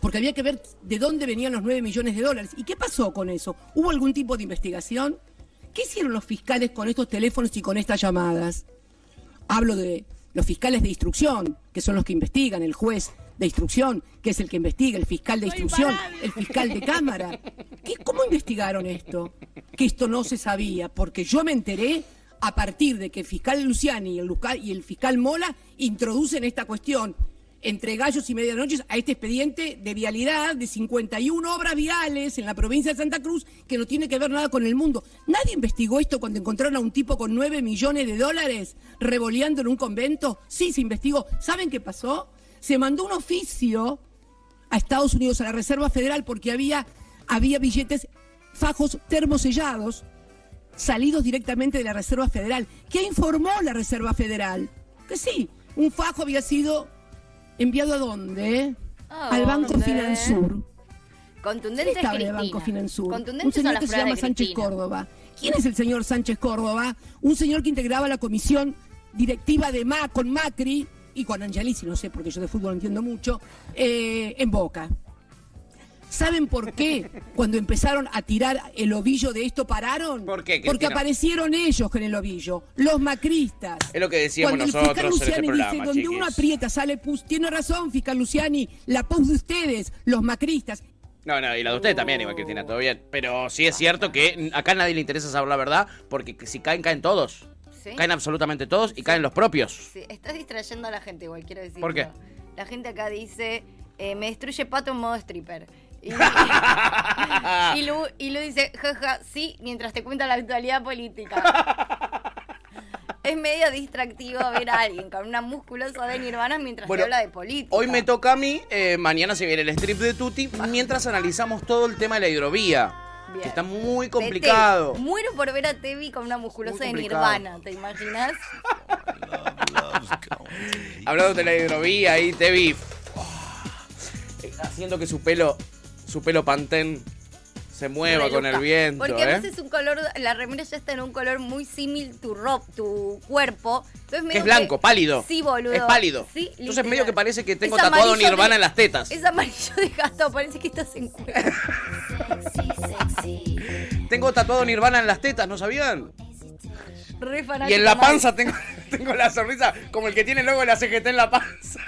Porque había que ver de dónde venían los 9 millones de dólares. ¿Y qué pasó con eso? ¿Hubo algún tipo de investigación? ¿Qué hicieron los fiscales con estos teléfonos y con estas llamadas? Hablo de los fiscales de instrucción, que son los que investigan, el juez de instrucción, que es el que investiga, el fiscal de instrucción, el fiscal de cámara. ¿Qué, ¿Cómo investigaron esto? Que esto no se sabía, porque yo me enteré a partir de que el fiscal Luciani y el, luca- y el fiscal Mola introducen esta cuestión. Entre gallos y medianoches a este expediente de vialidad de 51 obras viales en la provincia de Santa Cruz que no tiene que ver nada con el mundo. ¿Nadie investigó esto cuando encontraron a un tipo con 9 millones de dólares revoleando en un convento? Sí, se investigó. ¿Saben qué pasó? Se mandó un oficio a Estados Unidos, a la Reserva Federal, porque había, había billetes, fajos termosellados, salidos directamente de la Reserva Federal. ¿Qué informó la Reserva Federal? Que sí, un fajo había sido enviado a dónde? ¿A Al Banco dónde? Finansur. Contundente ¿Quién estaba en el. Banco Finansur? Un señor que se llama Sánchez. Córdoba. ¿Quién es el señor Sánchez Córdoba? Un señor que integraba la comisión directiva de MA con Macri y con Angelici, no sé, porque yo de fútbol no entiendo mucho, eh, en Boca. ¿Saben por qué cuando empezaron a tirar el ovillo de esto pararon? ¿Por qué, Porque aparecieron ellos con el ovillo, los macristas. Es lo que decíamos Cuando el nosotros fiscal en este Luciani programa, dice, donde chiquis. uno aprieta, sale pus. Tiene razón, fiscal Luciani, la pus de ustedes, los macristas. No, no, y la de usted también, igual Cristina, todo bien. Pero sí es cierto que acá a nadie le interesa saber la verdad, porque si caen, caen todos. ¿Sí? Caen absolutamente todos y caen los propios. Sí, estás distrayendo a la gente, igual quiero decir. ¿Por qué? La gente acá dice, eh, me destruye Pato en modo stripper. Y, y, Lu, y Lu dice, jaja, sí, mientras te cuenta la actualidad política. es medio distractivo ver a alguien con una musculosa de Nirvana mientras Bueno, te habla de política. Hoy me toca a mí, eh, mañana se viene el strip de Tuti, mientras analizamos todo el tema de la hidrovía. Bien. Que está muy complicado. Muero por ver a Tevi con una musculosa de. Nirvana, ¿te imaginas? Hablando de la hidrovía ahí, Tevi. eh, Haciendo que su pelo, su pelo pantén se mueva con el viento, Porque ¿eh? a veces un color, la remera ya está en un color muy símil tu ropa, tu cuerpo. Entonces es blanco, pálido. Sí, boludo. Es pálido. Sí, Entonces literal. medio que parece que tengo Es tatuado Nirvana de- en las tetas. Es amarillo de gato, parece que estás en cuero. Tengo tatuado Nirvana en las tetas, ¿no sabían? Re Y en la panza tengo, tengo la sonrisa como el que tiene de la CGT en la panza.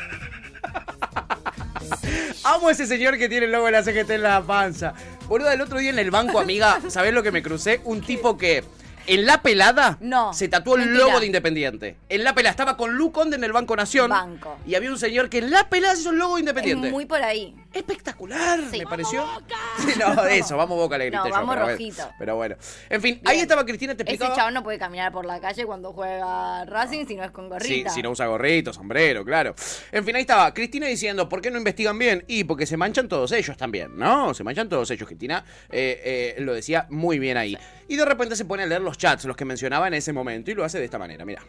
Amo a ese señor que tiene el logo de la CGT en la panza. Boludo, el otro día en el banco, amiga, ¿sabés lo que me crucé? Un tipo que en la pelada No, se tatuó el mentira. logo de Independiente. En la pelada estaba con Lu Conde en el Banco Nación. Banco. Y había un señor que en la pelada se hizo el logo de Independiente. Es muy por ahí. Espectacular, Sí. me pareció. Sí, no, eso, vamos Boca le grité No, yo, vamos pero bueno. rojito. Pero bueno. En fin, ahí estaba Cristina, te Ese explicaba. chabón no puede caminar por la calle cuando juega Racing si no es con Sí, gorrita. si no usa gorrito, sombrero, claro. En fin, ahí estaba. Cristina diciendo, ¿por qué no investigan bien? Y porque se manchan todos ellos también, ¿no? Se manchan todos ellos. Cristina eh, eh, lo decía muy bien ahí. Y de repente se pone a leer los chats, los que mencionaba en ese momento, y lo hace de esta manera, mira.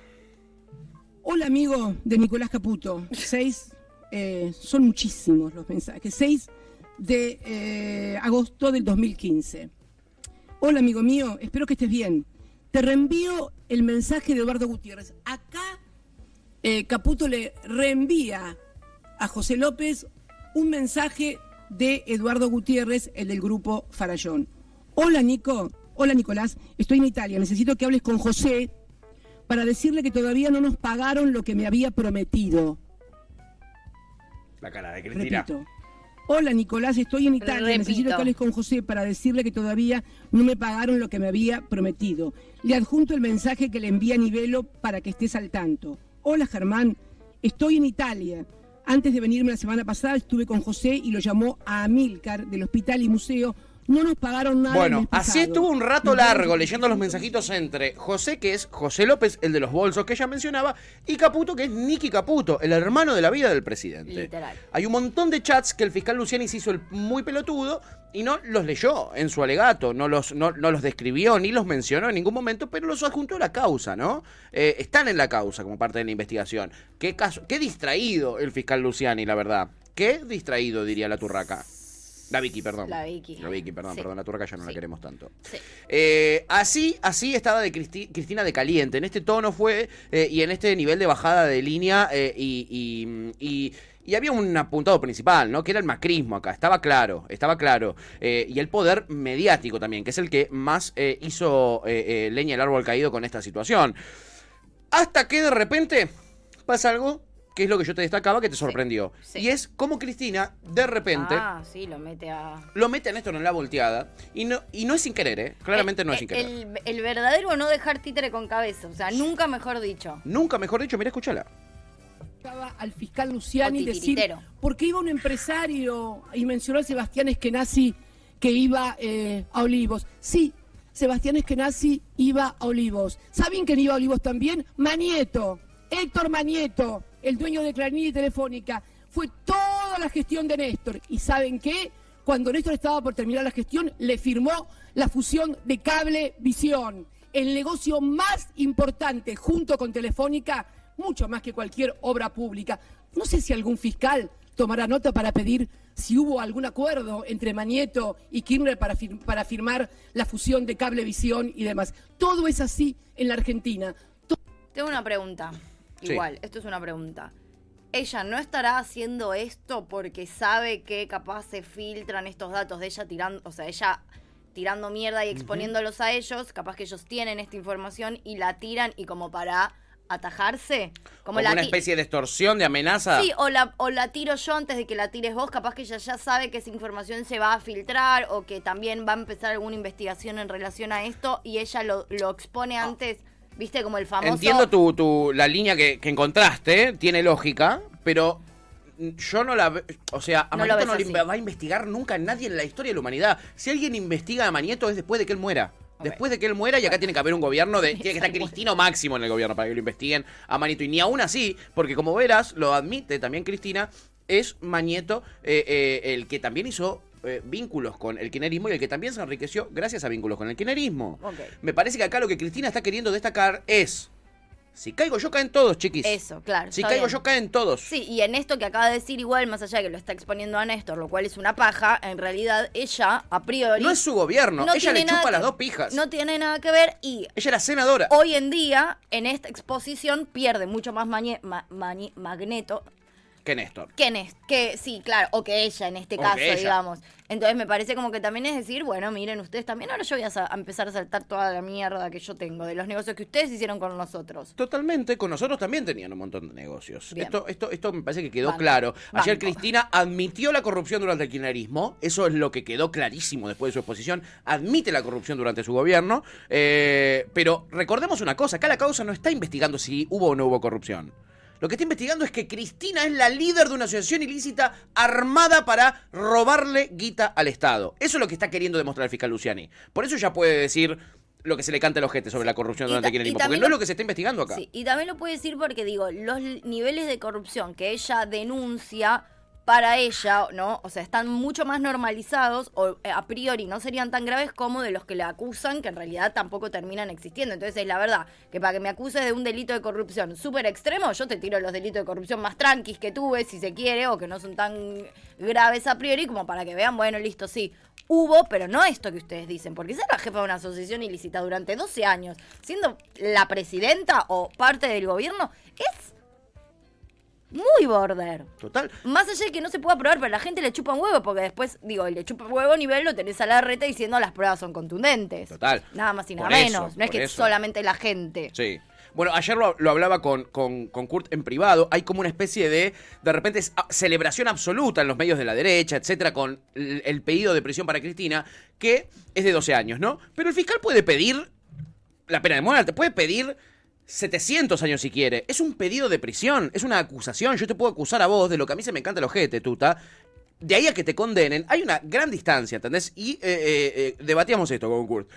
Hola amigo de Nicolás Caputo. Seis, eh, son muchísimos los mensajes. 6 de eh, agosto del 2015. Hola amigo mío, espero que estés bien. Te reenvío el mensaje de Eduardo Gutiérrez. Acá eh, Caputo le reenvía a José López un mensaje de Eduardo Gutiérrez, el del grupo Farallón. Hola Nico, hola Nicolás, estoy en Italia, necesito que hables con José para decirle que todavía no nos pagaron lo que me había prometido. La cara de Cristina. Repito. Hola Nicolás, estoy en Italia. Repito. Necesito que hables con José para decirle que todavía no me pagaron lo que me había prometido. Le adjunto el mensaje que le envía Nivelo para que estés al tanto. Hola Germán, estoy en Italia. Antes de venirme la semana pasada estuve con José y lo llamó a Amílcar del Hospital y Museo. No nos pagaron nada. Bueno, así estuvo un rato largo leyendo los mensajitos entre José, que es José López, el de los bolsos que ella mencionaba, y Caputo, que es Nicky Caputo, el hermano de la vida del presidente. Literal. Hay un montón de chats que el fiscal Luciani se hizo el muy pelotudo y no los leyó en su alegato, no los, no, no los describió ni los mencionó en ningún momento, pero los adjuntó a la causa, ¿no? Eh, están en la causa como parte de la investigación. Qué, caso, qué distraído el fiscal Luciani, la verdad. Qué distraído, diría la turraca. La Vicky, perdón. La Vicky. La Vicky, perdón, Sí. perdón, la turraca ya no la queremos tanto. Sí. Eh, así, así estaba de Cristi- Cristina de caliente. En este tono fue eh, y en este nivel de bajada de línea eh, y, y- y- y había un apuntado principal, ¿no? Que era el macrismo acá. Estaba claro, estaba claro. Eh, y el poder mediático también, que es el que más eh, hizo eh, eh, leña el árbol caído con esta situación. Hasta que de repente pasa algo que es lo que yo te destacaba que te sorprendió. sí. Y es como Cristina, de repente Ah, sí, lo mete a... lo mete a Néstor en la volteada y no, y no es sin querer, ¿eh? Claramente no es sin querer. El, el verdadero no dejar títere con cabeza, o sea, nunca mejor dicho. Nunca mejor dicho, mira, escúchala. Al fiscal Luciani decir, titiritero. porque iba un empresario y mencionó a Sebastián Eskenazi que iba eh, a Olivos. Sí, Sebastián Eskenazi iba a Olivos. ¿Saben quién iba a Olivos también? Manieto, Héctor Manieto, el dueño de Clarín y Telefónica. Fue toda la gestión de Néstor. ¿Y saben qué? Cuando Néstor estaba por terminar la gestión, le firmó la fusión de Cable Visión, el negocio más importante junto con Telefónica, mucho más que cualquier obra pública. No sé si algún fiscal tomará nota para pedir si hubo algún acuerdo entre Manieto y Kirchner para, para firmar la fusión de Cablevisión y demás. Todo es así en la Argentina. Tengo una pregunta. Sí. Igual, esto es una pregunta. ¿Ella no estará haciendo esto porque sabe que capaz se filtran estos datos de ella tirando, o sea, ella tirando mierda y exponiéndolos a ellos? Capaz que ellos tienen esta información y la tiran y como para atajarse. Como, Como la una especie de extorsión, de amenaza. Sí, o la, o la tiro yo antes de que la tires vos, capaz que ella ya sabe que esa información se va a filtrar o que también va a empezar alguna investigación en relación a esto y ella lo, lo expone antes, viste, como el famoso... Entiendo tu, tu- la línea que, que encontraste, tiene lógica, pero yo no la O sea, a No Manieto no le va a investigar nunca nadie en la historia de la humanidad. Si alguien investiga a Manieto es después de que él muera. Después de que él muera, y acá tiene que haber un gobierno de. Tiene que estar Cristino máximo en el gobierno para que lo investiguen a Manito. Y ni aún así, porque como verás, lo admite también Cristina, es Mañeto eh, eh, el que también hizo eh, vínculos con el kirchnerismo y el que también se enriqueció gracias a vínculos con el kirchnerismo. Me parece que acá lo que Cristina está queriendo destacar es. Si caigo yo, caen todos, chiquis. Eso, claro. Si caigo bien. yo, caen todos. Sí, y en esto que acaba de decir, igual, más allá de que lo está exponiendo a Néstor, lo cual es una paja, en realidad ella, a priori. No es su gobierno. Ella tiene le chupa que- las dos pijas. No tiene nada que ver y. Ella era senadora. Hoy en día, en esta exposición, pierde mucho más ma- magneto Que Néstor. que, sí, claro, o que ella en este O caso, digamos. Entonces me parece como que también es decir, bueno, miren ustedes también, ahora yo voy a, empezar a saltar toda la mierda que yo tengo de los negocios que ustedes hicieron con nosotros. Totalmente, con nosotros también tenían un montón de negocios. Bien. Esto, esto, esto me parece que quedó Banco, claro. Ayer banco. Cristina admitió la corrupción durante el kirchnerismo. Eso es lo que quedó clarísimo después de su exposición. Admite la corrupción durante su gobierno. Eh, pero recordemos una cosa: acá la causa no está investigando si hubo o no hubo corrupción. Lo que está investigando es que Cristina es la líder de una asociación ilícita armada para robarle guita al Estado. Eso es lo que está queriendo demostrar el fiscal Luciani. Por eso ya puede decir lo que se le canta al ojete sobre la corrupción durante el kirchnerismo. Porque no es lo- que se está investigando acá. Sí, y también lo puede decir porque digo, los niveles de corrupción que ella denuncia para ella, ¿no? O sea, están mucho más normalizados o eh, a priori no serían tan graves como de los que la acusan, que en realidad tampoco terminan existiendo. Entonces, la verdad, que para que me acuses de un delito de corrupción súper extremo, yo te tiro los delitos de corrupción más tranquis que tuve, si se quiere, o que no son tan graves a priori, como para que vean, bueno, listo, sí. Hubo, pero no esto que ustedes dicen, porque ser la jefa de una asociación ilícita durante 12 años, siendo la presidenta o parte del gobierno, es muy border. Total. Más allá de que no se pueda probar, pero la gente le chupa un huevo, porque después, digo, le chupa un huevo nivel lo tenés a la reta diciendo las pruebas son contundentes. Total. Nada más y nada Por eso, menos. no es que eso. solamente la gente. Sí. Bueno, ayer lo, lo hablaba con, con, con Kurt en privado. Hay como una especie de, de repente, es- a- celebración absoluta en los medios de la derecha, etcétera, con el, el pedido de prisión para Cristina, que es de 12 años, ¿no? Pero el fiscal puede pedir la pena de muerte, puede pedir 700 años si quiere. Es un pedido de prisión, es una acusación. Yo te puedo acusar a vos de lo que a mí se me encanta el ojete, tuta. De ahí a que te condenen, hay una gran distancia, ¿entendés? Y eh, eh, eh, debatíamos esto con Kurt.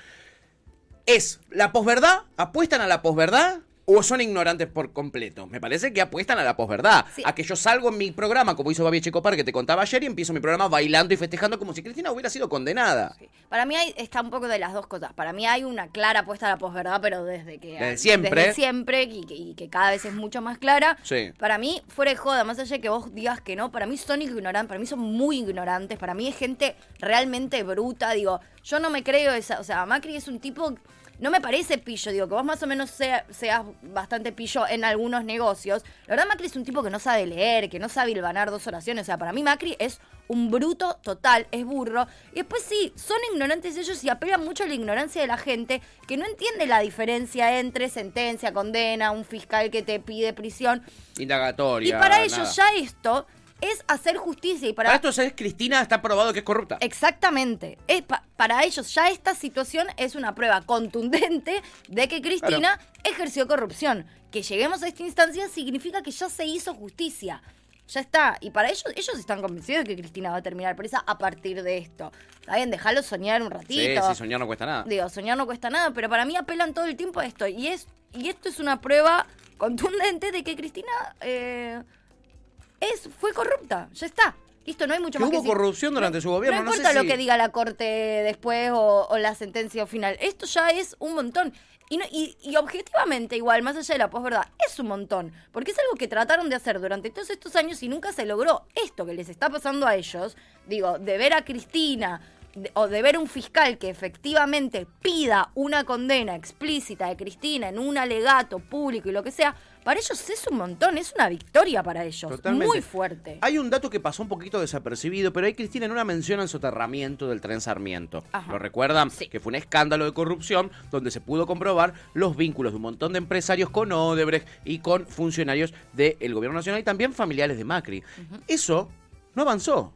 ¿Es la posverdad? ¿Apuestan a la posverdad? ¿O son ignorantes por completo? Me parece que apuestan a la posverdad. A que yo salgo en mi programa, como hizo Babi Checopar, que te contaba ayer, y empiezo mi programa bailando y festejando como si Cristina hubiera sido condenada. Para mí hay, está un poco de las dos cosas. Para mí hay una clara apuesta a la posverdad, pero desde que... Desde siempre. Desde siempre y que, y que cada vez es mucho más clara. Sí. Para mí, fuera de joda, más allá de que vos digas que no, para mí son ignorantes, para mí son muy ignorantes, para mí es gente realmente bruta, digo, yo no me creo esa, o sea, Macri es un tipo, no me parece pillo, digo, que vos más o menos sea- seas bastante pillo en algunos negocios, la verdad Macri es un tipo que no sabe leer, que no sabe hilvanar dos oraciones, o sea, para mí Macri es un bruto total, es burro, y después sí, son ignorantes ellos y apelan mucho a la ignorancia de la gente que no entiende la diferencia entre sentencia, condena, un fiscal que te pide prisión, Indagatoria. y para nada. ellos ya esto es hacer justicia y para, Para esto es Cristina está probado que es corrupta. Exactamente. Es pa- para ellos ya esta situación es una prueba contundente de que Cristina ejerció corrupción. Que lleguemos a esta instancia significa que ya se hizo justicia. Ya está. Y para ellos, ellos están convencidos de que Cristina va a terminar presa a partir de esto. Está bien, dejarlo soñar un Sí, ratito. sí, soñar no cuesta nada. Digo, soñar no cuesta nada, pero para mí apelan todo el tiempo a esto. Y es y esto es una prueba contundente de que Cristina eh, es fue corrupta. Ya está. Listo, no hay mucho Que más que hubo decir. corrupción durante su gobierno, No no sé importa lo que diga la corte después o, o la sentencia final. Esto ya es un montón. Y, no- y, y objetivamente, igual, más allá de la posverdad, es un montón. Porque es algo que trataron de hacer durante todos estos años y nunca se logró. Esto que les está pasando a ellos, digo, de ver a Cristina de- o de ver un fiscal que efectivamente pida una condena explícita de Cristina en un alegato público y lo que sea, para ellos es un montón, es una victoria para ellos. Totalmente. Muy fuerte. Hay un dato que pasó un poquito desapercibido, pero ahí Cristina en una mención al soterramiento del tren Sarmiento. Ajá. ¿Lo recuerdan? Que fue un escándalo de corrupción donde se pudo comprobar los vínculos de un montón de empresarios con Odebrecht y con funcionarios del gobierno nacional y también familiares de Macri. Eso no avanzó.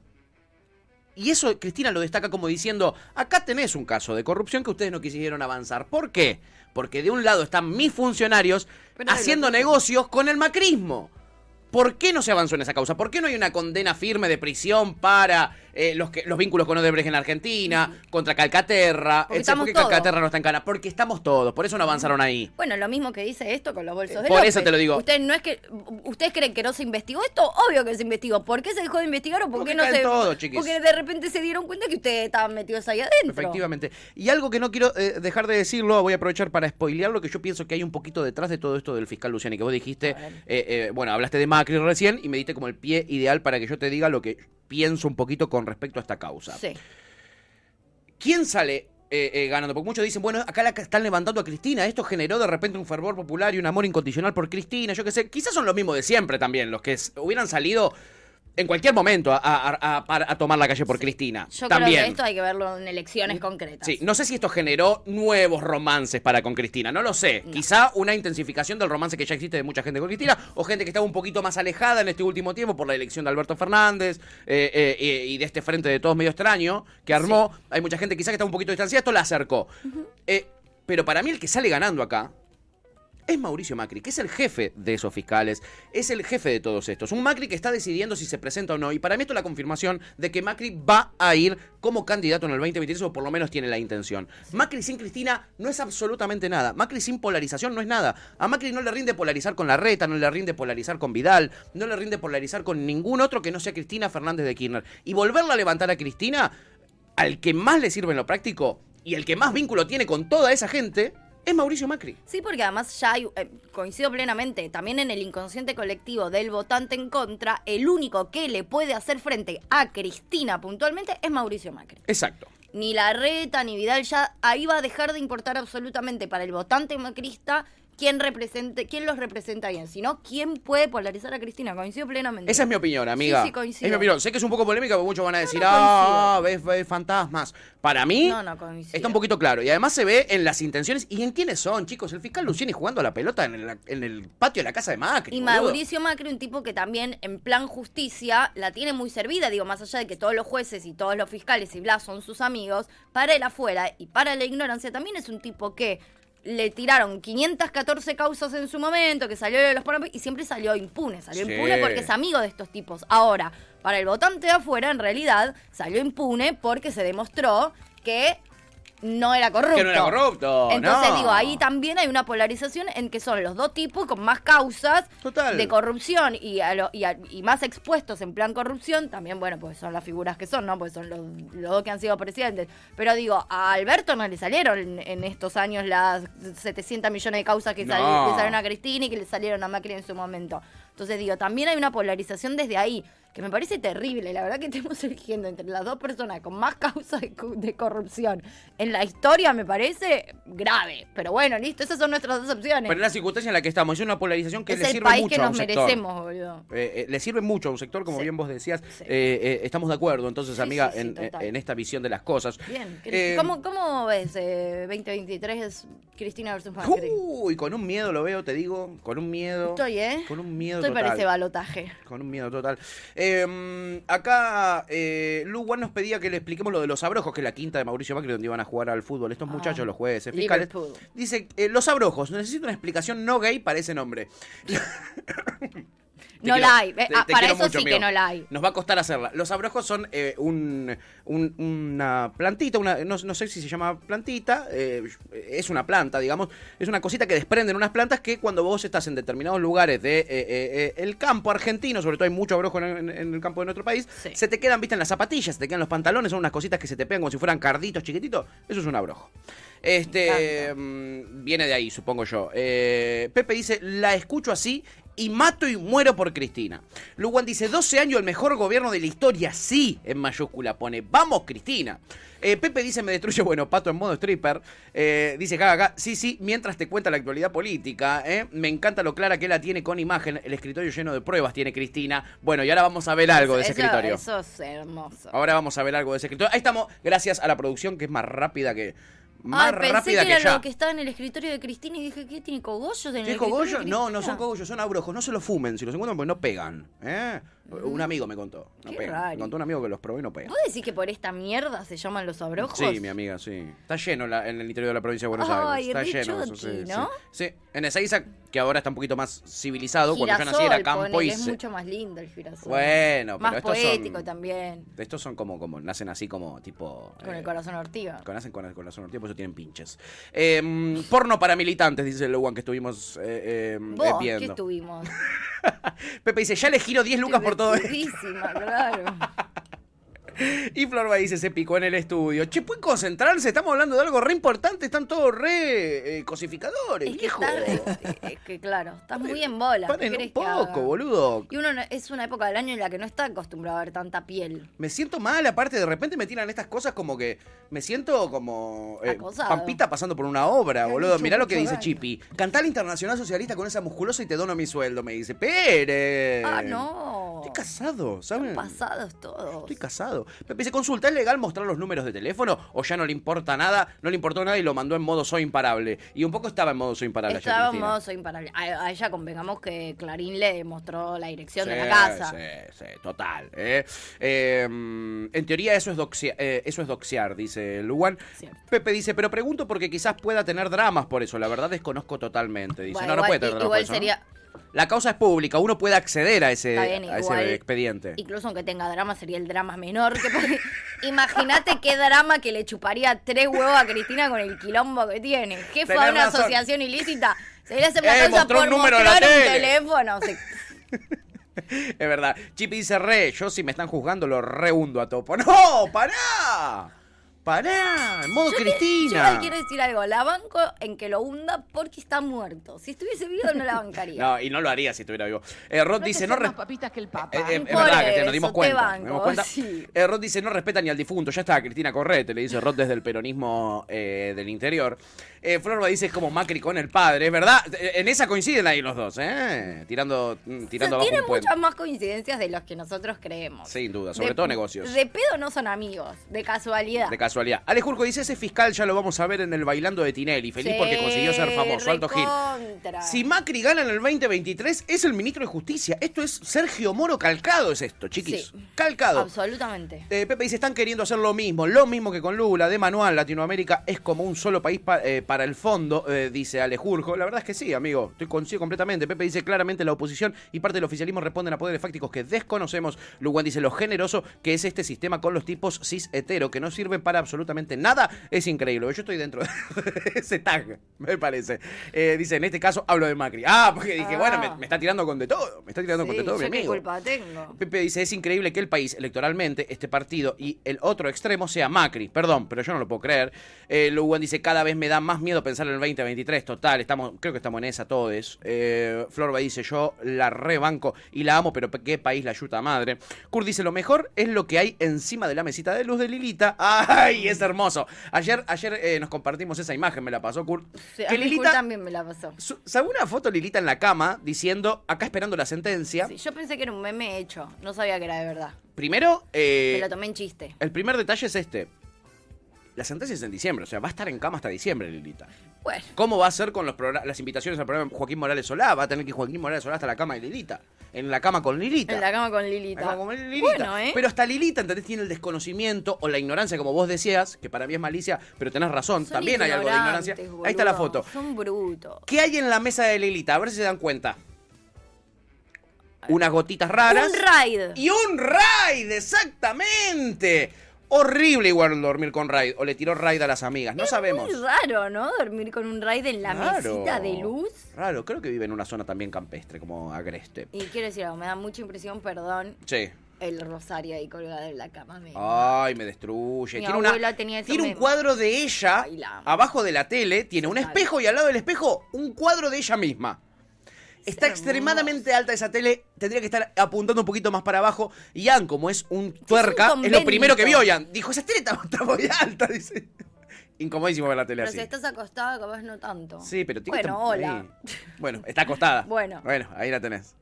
Y eso Cristina lo destaca como diciendo, acá tenés un caso de corrupción que ustedes no quisieron avanzar. ¿Por qué? Porque de un lado están mis funcionarios Pero haciendo negocios con el macrismo. ¿Por qué no se avanzó en esa causa? ¿Por qué no hay una condena firme de prisión para eh, los, que, los vínculos con Odebrecht en Argentina, contra Calcaterra? Porque etcétera? estamos ¿Por qué. Calcaterra no está en cana? Porque estamos todos, por eso no avanzaron ahí. Bueno, lo mismo que dice esto con los bolsos de Por López. eso te lo digo. Ustedes no es que ustedes creen que no se investigó esto, obvio que se investigó. ¿Por qué se dejó de investigar o por qué no se chiquis. Porque de repente se dieron cuenta que ustedes estaban metidos ahí adentro. Efectivamente. Y algo que no quiero eh, dejar de decirlo, voy a aprovechar para spoilear lo que yo pienso que hay un poquito detrás de todo esto del fiscal Luciani, que vos dijiste, eh, eh, bueno, hablaste de Macri recién y me diste como el pie ideal para que yo te diga lo que pienso un poquito con respecto a esta causa. Sí. ¿Quién sale eh, eh, ganando? Porque muchos dicen, bueno, acá la están levantando a Cristina, esto generó de repente un fervor popular y un amor incondicional por Cristina, yo qué sé, quizás son los mismos de siempre también, los que hubieran salido en cualquier momento a, a- a- a- a tomar la calle por Cristina. Yo también. creo que esto hay que verlo en elecciones concretas. Sí, no sé si esto generó nuevos romances para con Cristina, no lo sé. Quizá una intensificación del romance que ya existe de mucha gente con Cristina, o gente que estaba un poquito más alejada en este último tiempo por la elección de Alberto Fernández eh, eh, eh, y de este frente de todos medio extraño que armó. Hay mucha gente quizá que está un poquito distanciada, esto la acercó. Eh, pero para mí el que sale ganando acá es Mauricio Macri, que es el jefe de esos fiscales, es el jefe de todos estos. Un Macri que está decidiendo si se presenta o no. Y para mí esto es la confirmación de que Macri va a ir como candidato en el 2023, o por lo menos tiene la intención. Macri sin Cristina no es absolutamente nada. Macri sin polarización no es nada. A Macri no le rinde polarizar con la reta, no le rinde polarizar con Vidal, no le rinde polarizar con ningún otro que no sea Cristina Fernández de Kirchner. Y volverla a levantar a Cristina, al que más le sirve en lo práctico y el que más vínculo tiene con toda esa gente, es Mauricio Macri. Sí, porque además ya hay, eh, coincido plenamente, también en el inconsciente colectivo del votante en contra, el único que le puede hacer frente a Cristina puntualmente es Mauricio Macri. Exacto. Ni la reta ni Vidal ya ahí va a dejar de importar absolutamente para el votante macrista quién represente, quién los representa bien, sino quién puede polarizar a Cristina. Coincido plenamente. Esa es mi opinión, amiga. Sí, sí, coincido. Es mi opinión. Sé que es un poco polémica porque muchos van a decir, no, ah, ves, ves fantasmas. Para mí, No, no, coincido. está un poquito claro. Y además se ve en las intenciones y en quiénes son, chicos. El fiscal Luciani jugando a la pelota en el, en el patio de la casa de Macri. Y boludo. Mauricio Macri, un tipo que también en plan justicia la tiene muy servida, digo, más allá de que todos los jueces y todos los fiscales y bla son sus amigos, para el afuera y para la ignorancia también es un tipo que le tiraron 514 causas en su momento, que salió de los Panamá y siempre salió impune, salió Sí. impune porque es amigo de estos tipos. Ahora, para el votante de afuera, en realidad, salió impune porque se demostró que no era corrupto. Que no era corrupto, Entonces, no. digo, ahí también hay una polarización en que son los dos tipos con más causas de corrupción y, a lo- y, a- y más expuestos en plan corrupción. También, bueno, pues son las figuras que son, ¿no? Pues son los, los dos que han sido presidentes. Pero digo, a Alberto no le salieron en, en estos años las 700 millones de causas que, No. que salieron a Cristina y que le salieron a Macri en su momento. Entonces, digo, también hay una polarización desde ahí que me parece terrible. La verdad que estamos eligiendo entre las dos personas con más causas de, co- de corrupción en la historia me parece grave. Pero bueno, listo, esas son nuestras dos opciones. Pero en la circunstancia en la que estamos, es una polarización que es le sirve país mucho que a nos sector. merecemos, boludo. Eh, eh, le sirve mucho a un sector, como bien vos decías. Eh, eh, estamos de acuerdo, entonces, Sí, amiga, sí, sí, en, esta visión de las cosas. Bien. Eh, ¿Cómo, ¿Cómo ves eh, 2023 es Cristina versus Macri? Uy, con un miedo lo veo, te digo, con un miedo. Estoy, ¿eh? Con un miedo Estoy total. para ese balotaje. Con un miedo total. Eh, Eh, acá eh, Lu Wan nos pedía que le expliquemos lo de los abrojos, que es la quinta de Mauricio Macri, donde iban a jugar al fútbol estos muchachos, los jueces fiscales. Liverpool. Dice, eh, los abrojos, necesito una explicación no gay para ese nombre. No quiero- la hay. te- Eh, te ah, para eso mucho, sí que no la hay. Nos va a costar hacerla. Los abrojos son eh, un, un- una plantita, una, no, no sé si se llama plantita, eh, es una planta, digamos. Es una cosita que desprenden unas plantas que cuando vos estás en determinados lugares de eh, el campo argentino, sobre todo hay mucho abrojo en, en- en el campo de nuestro país, se te quedan, viste, en las zapatillas, se te quedan los pantalones, son unas cositas que se te pegan como si fueran carditos chiquititos. Eso es un abrojo. Este mm, viene de ahí, supongo yo. Eh, Pepe dice, la escucho así y mato y muero por Cristina. Luwan dice, 12 años el mejor gobierno de la historia, sí, en mayúscula pone, vamos Cristina. Eh, Pepe dice, me destruye, bueno, pato en modo stripper. Eh, dice, jajaja, sí, sí, mientras te cuenta la actualidad política. ¿eh? Me encanta lo clara que la tiene con imagen, el escritorio lleno de pruebas tiene Cristina. Bueno, y ahora vamos a ver algo de ese Eso- escritorio. Eso es hermoso. Ahora vamos a ver algo de ese escritorio. Ahí estamos, gracias a la producción que es más rápida que... Más Ay, pensé rápida que que, era ya. lo que estaba en el escritorio de Cristina y dije, ¿qué tiene cogollos en ¿Qué escritorio cogollo? de No, no son cogollos, son abrojos. No se los fumen. Si los encuentran, pues no pegan. ¿eh? Un amigo me contó. No Qué raro. Me contó un amigo que los probó y no pegan. ¿Vos decís que por esta mierda se llaman los abrojos? Sí, mi amiga, sí. Está lleno la- en el interior de la provincia de Buenos Ay, Aires. Está re lleno. sí, ¿no? Sí. Sí. en Ezeiza, que ahora está un poquito más civilizado. Cuando yo nací Girasol, era campo ponele, y es se- mucho más lindo el girasol. Bueno, pero Más estos son- poético también. Estos son como, como, nacen así como tipo... Con eh, el corazón ortiga. Con, nacen con el corazón ortigo, por eso tienen pinches. Eh, mm, porno para militantes, dice el Luan que estuvimos eh, eh, Vos, eh, ¿qué viendo. estuvimos? Pepe dice, ya le giro 10 lucas por todo esto. Claro. Y Florba dice, se picó en el estudio. Che, ¿pueden concentrarse? Estamos hablando de algo re importante. Están todos re eh, cosificadores, Es que, viejo. está- es- es que claro, estás muy en bola. ¿qué Paren un que poco, boludo. Y uno no- es una época del año en la que no está acostumbrado a ver tanta piel. Me siento mal, aparte de repente me tiran estas cosas como que me siento como eh, Acosado. Pampita pasando por una obra, boludo. Mirá lo que dice. Chipi. Cantá la Internacional Socialista con esa musculosa y te dono mi sueldo, me dice. Pere. ah, no. Estoy casado, ¿saben? Pasados todos. Estoy casado. Pepe dice, consulta, ¿es legal mostrar los números de teléfono? ¿O ya no le importa nada? No le importó nada y lo mandó en modo soy imparable. Y un poco estaba en modo soy imparable. Estaba en modo soy imparable. A, a ella convengamos que Clarín le mostró la dirección de la casa. Sí, sí, total. ¿eh? Eh, mm, en teoría eso es, doxia- eh, eso es doxear, dice Luwan. Pepe dice, pero pregunto porque quizás pueda tener dramas por eso. La verdad desconozco totalmente. Dice, Bueno, no, no igual- puede tener dramas igual por eso, ¿no? La causa es pública, uno puede acceder a ese, Está bien, a ese igual- expediente. Incluso aunque tenga drama, sería el drama menor. Imagínate qué drama que le chuparía tres huevos a Cristina con el quilombo que tiene. Jefa de Tenés una razón. asociación ilícita. Se le hace Eh, por un número la un tele. teléfono. Se- Es verdad. Chipi dice re, yo si me están juzgando lo rehundo a topo. ¡No! ¡Pará! ¡Pará! En modo Yo le- Yo Cristina. quiero decir algo. La banco en que lo hunda porque está muerto. Si estuviese vivo no la bancaría. No, y no lo haría si estuviera vivo. Eh, Rod dice, no... papitas que el papa. Eh, eh, es verdad que nos dimos cuenta. banco, nos dimos cuenta. sí. Eh, Rod dice, no respeta ni al difunto. Ya está, Cristina Correte, le dice Rod desde el peronismo eh, del interior. Eh, Florba dice, es como Macri con el padre, es verdad. En esa coinciden ahí los dos, ¿eh? Tirando, mm, tirando abajo Tiene un puente. muchas más coincidencias de los que nosotros creemos. Sin duda, sobre De- todo negocios. De pedo no son amigos, de casualidad. De casualidad. Ale Jurco dice, ese fiscal ya lo vamos a ver en el bailando de Tinelli. Feliz Sí, porque consiguió ser famoso. Alto Gil. Si Macri gana en el 2023, es el ministro de Justicia. Esto es Sergio Moro calcado, es esto, chiquis. Sí. Calcado. Absolutamente. Eh, Pepe dice, están queriendo hacer lo mismo, lo mismo que con Lula, de manual, Latinoamérica es como un solo país pa- eh, para el fondo, eh, dice Alejurjo. La verdad es que sí, amigo, estoy coincido completamente. Pepe dice, claramente la oposición y parte del oficialismo responden a poderes fácticos que desconocemos. Lugan dice, lo generoso que es este sistema con los tipos cis hetero, que no sirve para absolutamente nada, es increíble. Yo estoy dentro de ese tag, me parece. Eh, dice, en este caso hablo de Macri. Ah, porque dije, Ah. bueno, me, me está tirando con de todo, me está tirando con de todo, mi amigo. culpa tengo. Pepe dice, es increíble que el país, electoralmente, este partido y el otro extremo sea Macri. Perdón, pero yo no lo puedo creer. Eh, Lugan dice, cada vez me da más miedo pensar en el 2023. Total, estamos, creo que estamos en esa todos. Eh, Florba dice, yo la rebanco y la amo, pero qué país la ayuda madre. Kurt dice, lo mejor es lo que hay encima de la mesita de luz de Lilita. ¡Ay, es hermoso! Ayer, ayer eh, nos compartimos esa imagen, me la pasó Kurt. Sí, a que mí Lilita, Kurt también me la pasó. ¿sabe una foto Lilita en la cama diciendo, acá esperando la sentencia? Sí, yo pensé que era un meme hecho. No sabía que era de verdad. Primero, eh, Me lo tomé en chiste. el primer detalle es este. La sentencia es en diciembre, o sea, va a estar en cama hasta diciembre, Lilita. Bueno. ¿Cómo va a ser con los las invitaciones al programa Joaquín Morales Solá? Va a tener que ir Joaquín Morales Solá hasta la cama de Lilita. en la cama con Lilita. En la cama con Lilita. En la cama con Lilita. Bueno, ¿eh? Pero hasta Lilita, ¿entendés? Tiene el desconocimiento o la ignorancia, como vos decías, que para mí es malicia, pero tenés razón, Son también hay algo de ignorancia. Ahí está la foto. Son brutos. ¿Qué hay en la mesa de Lilita? A ver si se dan cuenta. Unas gotitas raras. Un raid. Y un raid, exactamente. Horrible igual dormir con raid. O le tiró raid a las amigas, no sabemos. Muy raro, ¿no? Dormir con un raid en la Raro. mesita de luz. Raro, creo que vive en una zona también campestre, como agreste. Y quiero decir algo, me da mucha impresión, perdón, Sí. el rosario ahí colgado en la cama. Me... Ay, me destruye. Mi tiene una- abuela tenía eso, tiene un cuadro de ella Ay, abajo de la tele, tiene un espejo y al lado del espejo un cuadro de ella misma. Está hermoso. extremadamente alta esa tele, tendría que estar apuntando un poquito más para abajo. Y Ian, como es un tuerca, es, lo primero que vio Ian. Dijo, esa tele está, está muy alta, dice. Incomodísimo ver la tele Pero así. si estás acostada, capaz no tanto. Sí, pero tiene Bueno, hola. ahí. Bueno, está acostada. Bueno. Bueno, ahí la tenés.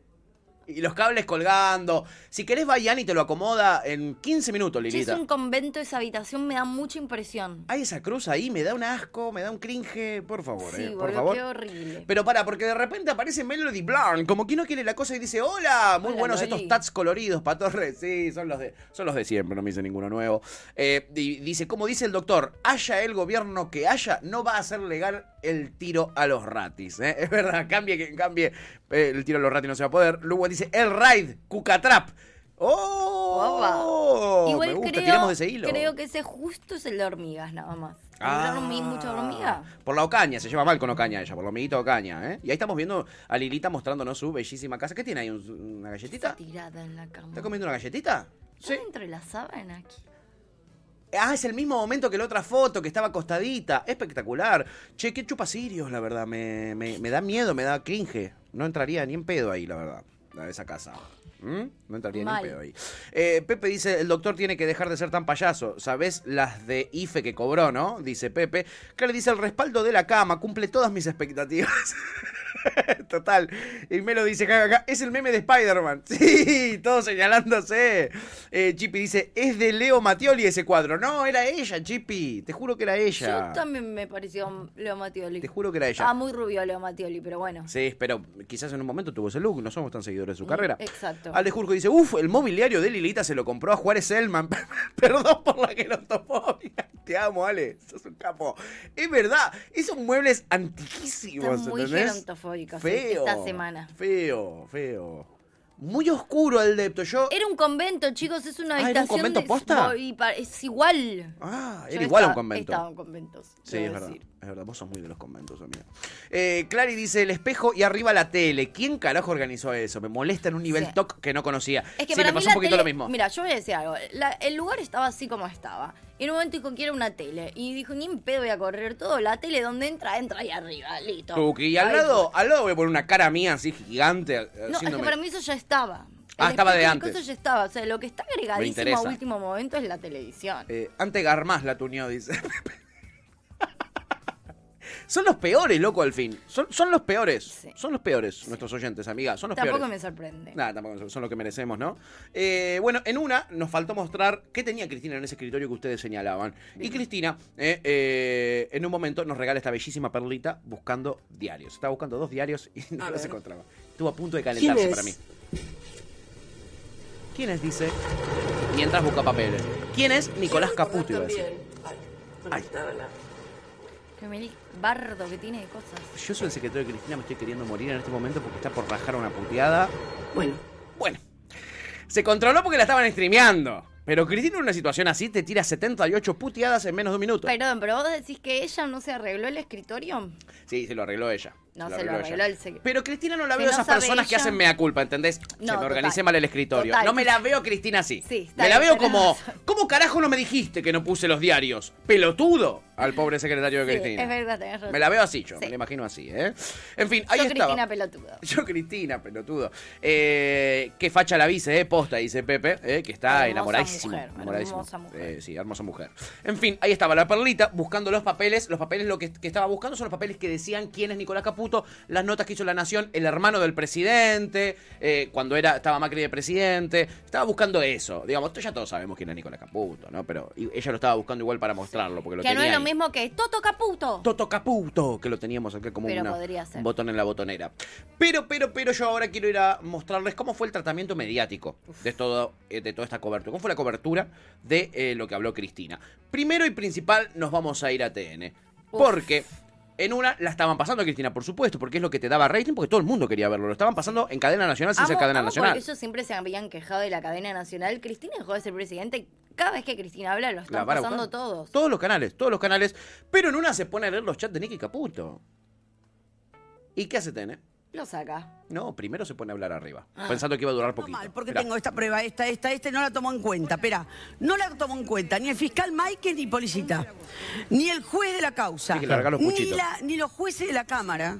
Y los cables colgando. Si querés, va Ian y te lo acomoda en 15 minutos, Si es Lilita. un convento, esa habitación me da mucha impresión. Hay esa cruz ahí, me da un asco, me da un cringe, por favor, Sí, eh, por boludo, favor. qué horrible. Pero para, porque de repente aparece Melody Blanc, como que no quiere la cosa y dice, hola, muy Hola, buenos Loli". estos tats coloridos, patorres. Sí, son los de, son los de siempre, no me dice ninguno nuevo. Eh, y dice, como dice el doctor, haya el gobierno que haya, no va a ser legal el tiro a los ratis. ¿eh? Es verdad, cambie que cambie, eh, el tiro a los ratis no se va a poder. Luego dice, el raid, cucatrap. ¡Oh! Igual me gusta, creo, tiramos de ese hilo. creo que ese justo es el de hormigas, nada más. Ah. Por la Ocaña, se lleva mal con Ocaña ella, por la hormiguita Ocaña, ¿eh? Y ahí estamos viendo a Lilita mostrándonos su bellísima casa. ¿Qué tiene ahí? ¿Un- ¿Una galletita? Tirada en la cama. ¿Está comiendo una galletita? Sí. Entre la sábana aquí. Ah, es el mismo momento que la otra foto, que estaba acostadita. Espectacular. Che, qué chupa sirios, la verdad. Me, me- me da miedo, me da cringe. No entraría ni en pedo ahí, la verdad. A esa casa. ¿Mm? No entraría ni pedo ahí. Eh, Pepe dice, el doctor tiene que dejar de ser tan payaso. ¿Sabes las de IFE que cobró, no? Dice Pepe. Claro, dice, el respaldo de la cama cumple todas mis expectativas. Total. Y me lo dice, "Ja, ja, ja, es el meme de Spider-Man. Sí, todos señalándose. Eh, Chippy dice, es de Leo Mattioli ese cuadro. No, era ella, Chippy. Te juro que era ella. Yo también me pareció Leo Mattioli. Te juro que era ella. Estaba muy rubio Leo Mattioli, pero bueno. Sí, pero quizás en un momento tuvo ese look. No somos tan seguidores de su carrera. Exacto. Ale Jurjo dice, uff, el mobiliario de Lilita se lo compró a Juárez Selman. Perdón por la gerotofobia. Te amo, Ale. Sos un capo. Es verdad, esos muebles antiquísimos, Están muy gerontofóbicos Feo. esta semana. Feo, feo. Muy oscuro el depto. Yo. Era un convento, chicos, es una Ah, ¿era un habitación convento de- posta? y pa- Es igual. Ah, Yo era igual a un convento. Estaba en conventos. Sí, es verdad. decir. Es verdad, vos sos muy de los conventos, amiga. Eh, Clary dice el espejo y arriba la tele. ¿Quién carajo organizó eso? Me molesta en un nivel Sí. toc que no conocía. Es que sí, para me pasó un poquito tele- lo mismo. Mira, yo voy a decir algo. La- el lugar estaba así como estaba. Y en un momento dijo, quiero una tele. Y dijo, ni en pedo voy a correr todo. La tele donde entra, entra ahí arriba. Listo. Tuki, y al lado, al lado voy a poner una cara mía así gigante. eh, No, es que para mí eso ya estaba. Ah, estaba de antes. Eso ya estaba. O sea, lo que está agregadísimo a último momento es la televisión. Eh, ante Garmás la tuneó, dice. son los peores, loco, al fin. Son, son los peores. Son los peores, nuestros oyentes, amiga. Son los Tampoco peores. me sorprende. Nada, tampoco son- son lo que merecemos, ¿no? Eh, bueno, en una nos faltó mostrar qué tenía Cristina en ese escritorio que ustedes señalaban. Y Cristina, eh, eh, en un momento, nos regala esta bellísima perlita buscando diarios. Estaba buscando dos diarios y no A los ver. encontraba. Estuvo a punto de calentarse ¿Quién es? para mí. ¿Quién es? Dice. Mientras busca papeles. ¿Quién es? Nicolás Caputo iba a decir. Ay. Que me bardo que tiene de cosas. Yo soy el secretario de Cristina, me estoy queriendo morir en este momento porque está por rajar una puteada. Bueno. Bueno. Se controló porque la estaban streameando. Pero Cristina en una situación así te tira 78 puteadas en menos de un minuto. Perdón, pero vos decís que ella no se arregló el escritorio. Sí, se lo arregló ella. No, Se lo ella. arregló el secretario. Pero Cristina no la Si veo no esas personas que hacen mea culpa, ¿entendés? No, que me organicé total. mal el escritorio. Total. No me la veo Cristina así. Sí, está me la bien, veo como, razón. ¿cómo carajo no me dijiste que no puse los diarios? Pelotudo al pobre secretario de Sí, Cristina. es verdad, tenés razón. Me la veo así yo, Sí. me la imagino así, ¿eh? En fin, ahí Yo estaba. Cristina pelotuda. Yo, Cristina, pelotudo. Eh, qué facha la vice, eh, posta, dice Pepe, eh, que está Hermosa enamoradísimo. mujer, enamoradísimo. hermosa mujer. Eh, sí, hermosa mujer. En fin, ahí estaba la perlita buscando los papeles. Los papeles lo que, que estaba buscando son los papeles que decían quién es Nicolás Caputo, las notas que hizo La Nación, el hermano del presidente, eh, cuando era estaba Macri de presidente. Estaba buscando eso. Digamos, ya todos sabemos quién es Nicolás Caputo, ¿no? Pero ella lo estaba buscando igual para mostrarlo, porque lo Que no tenía ahí. Mismo que Toto Caputo. Toto Caputo, que lo teníamos acá como una- un botón en la botonera. Pero, pero, pero yo ahora quiero ir a mostrarles cómo fue el tratamiento mediático de, todo, eh, de toda esta cobertura. ¿Cómo fue la cobertura de eh, lo que habló Cristina? Primero y principal, nos vamos a ir a TN. Porque en una la estaban pasando a Cristina, por supuesto, porque es lo que te daba rating, porque todo el mundo quería verlo. Lo estaban pasando en cadena nacional sin ser Amo- cadena amo nacional. Porque ellos siempre se habían quejado de la cadena nacional. Cristina dejó de ser presidente. Cada vez que Cristina habla, lo están pasando buscar. todos. Todos los canales, todos los canales. Pero en una se pone a leer los chats de Nicky Caputo. ¿Y qué hace TN? Lo saca. No, primero se pone a hablar arriba, Ah. pensando que iba a durar poquito. Porque Esperá. tengo esta prueba, esta, esta, este no la tomó en cuenta. Espera, no la tomó en cuenta ni el fiscal Maike ni Policita, ni el juez de la causa, que los ni, la- ni los jueces de la Cámara,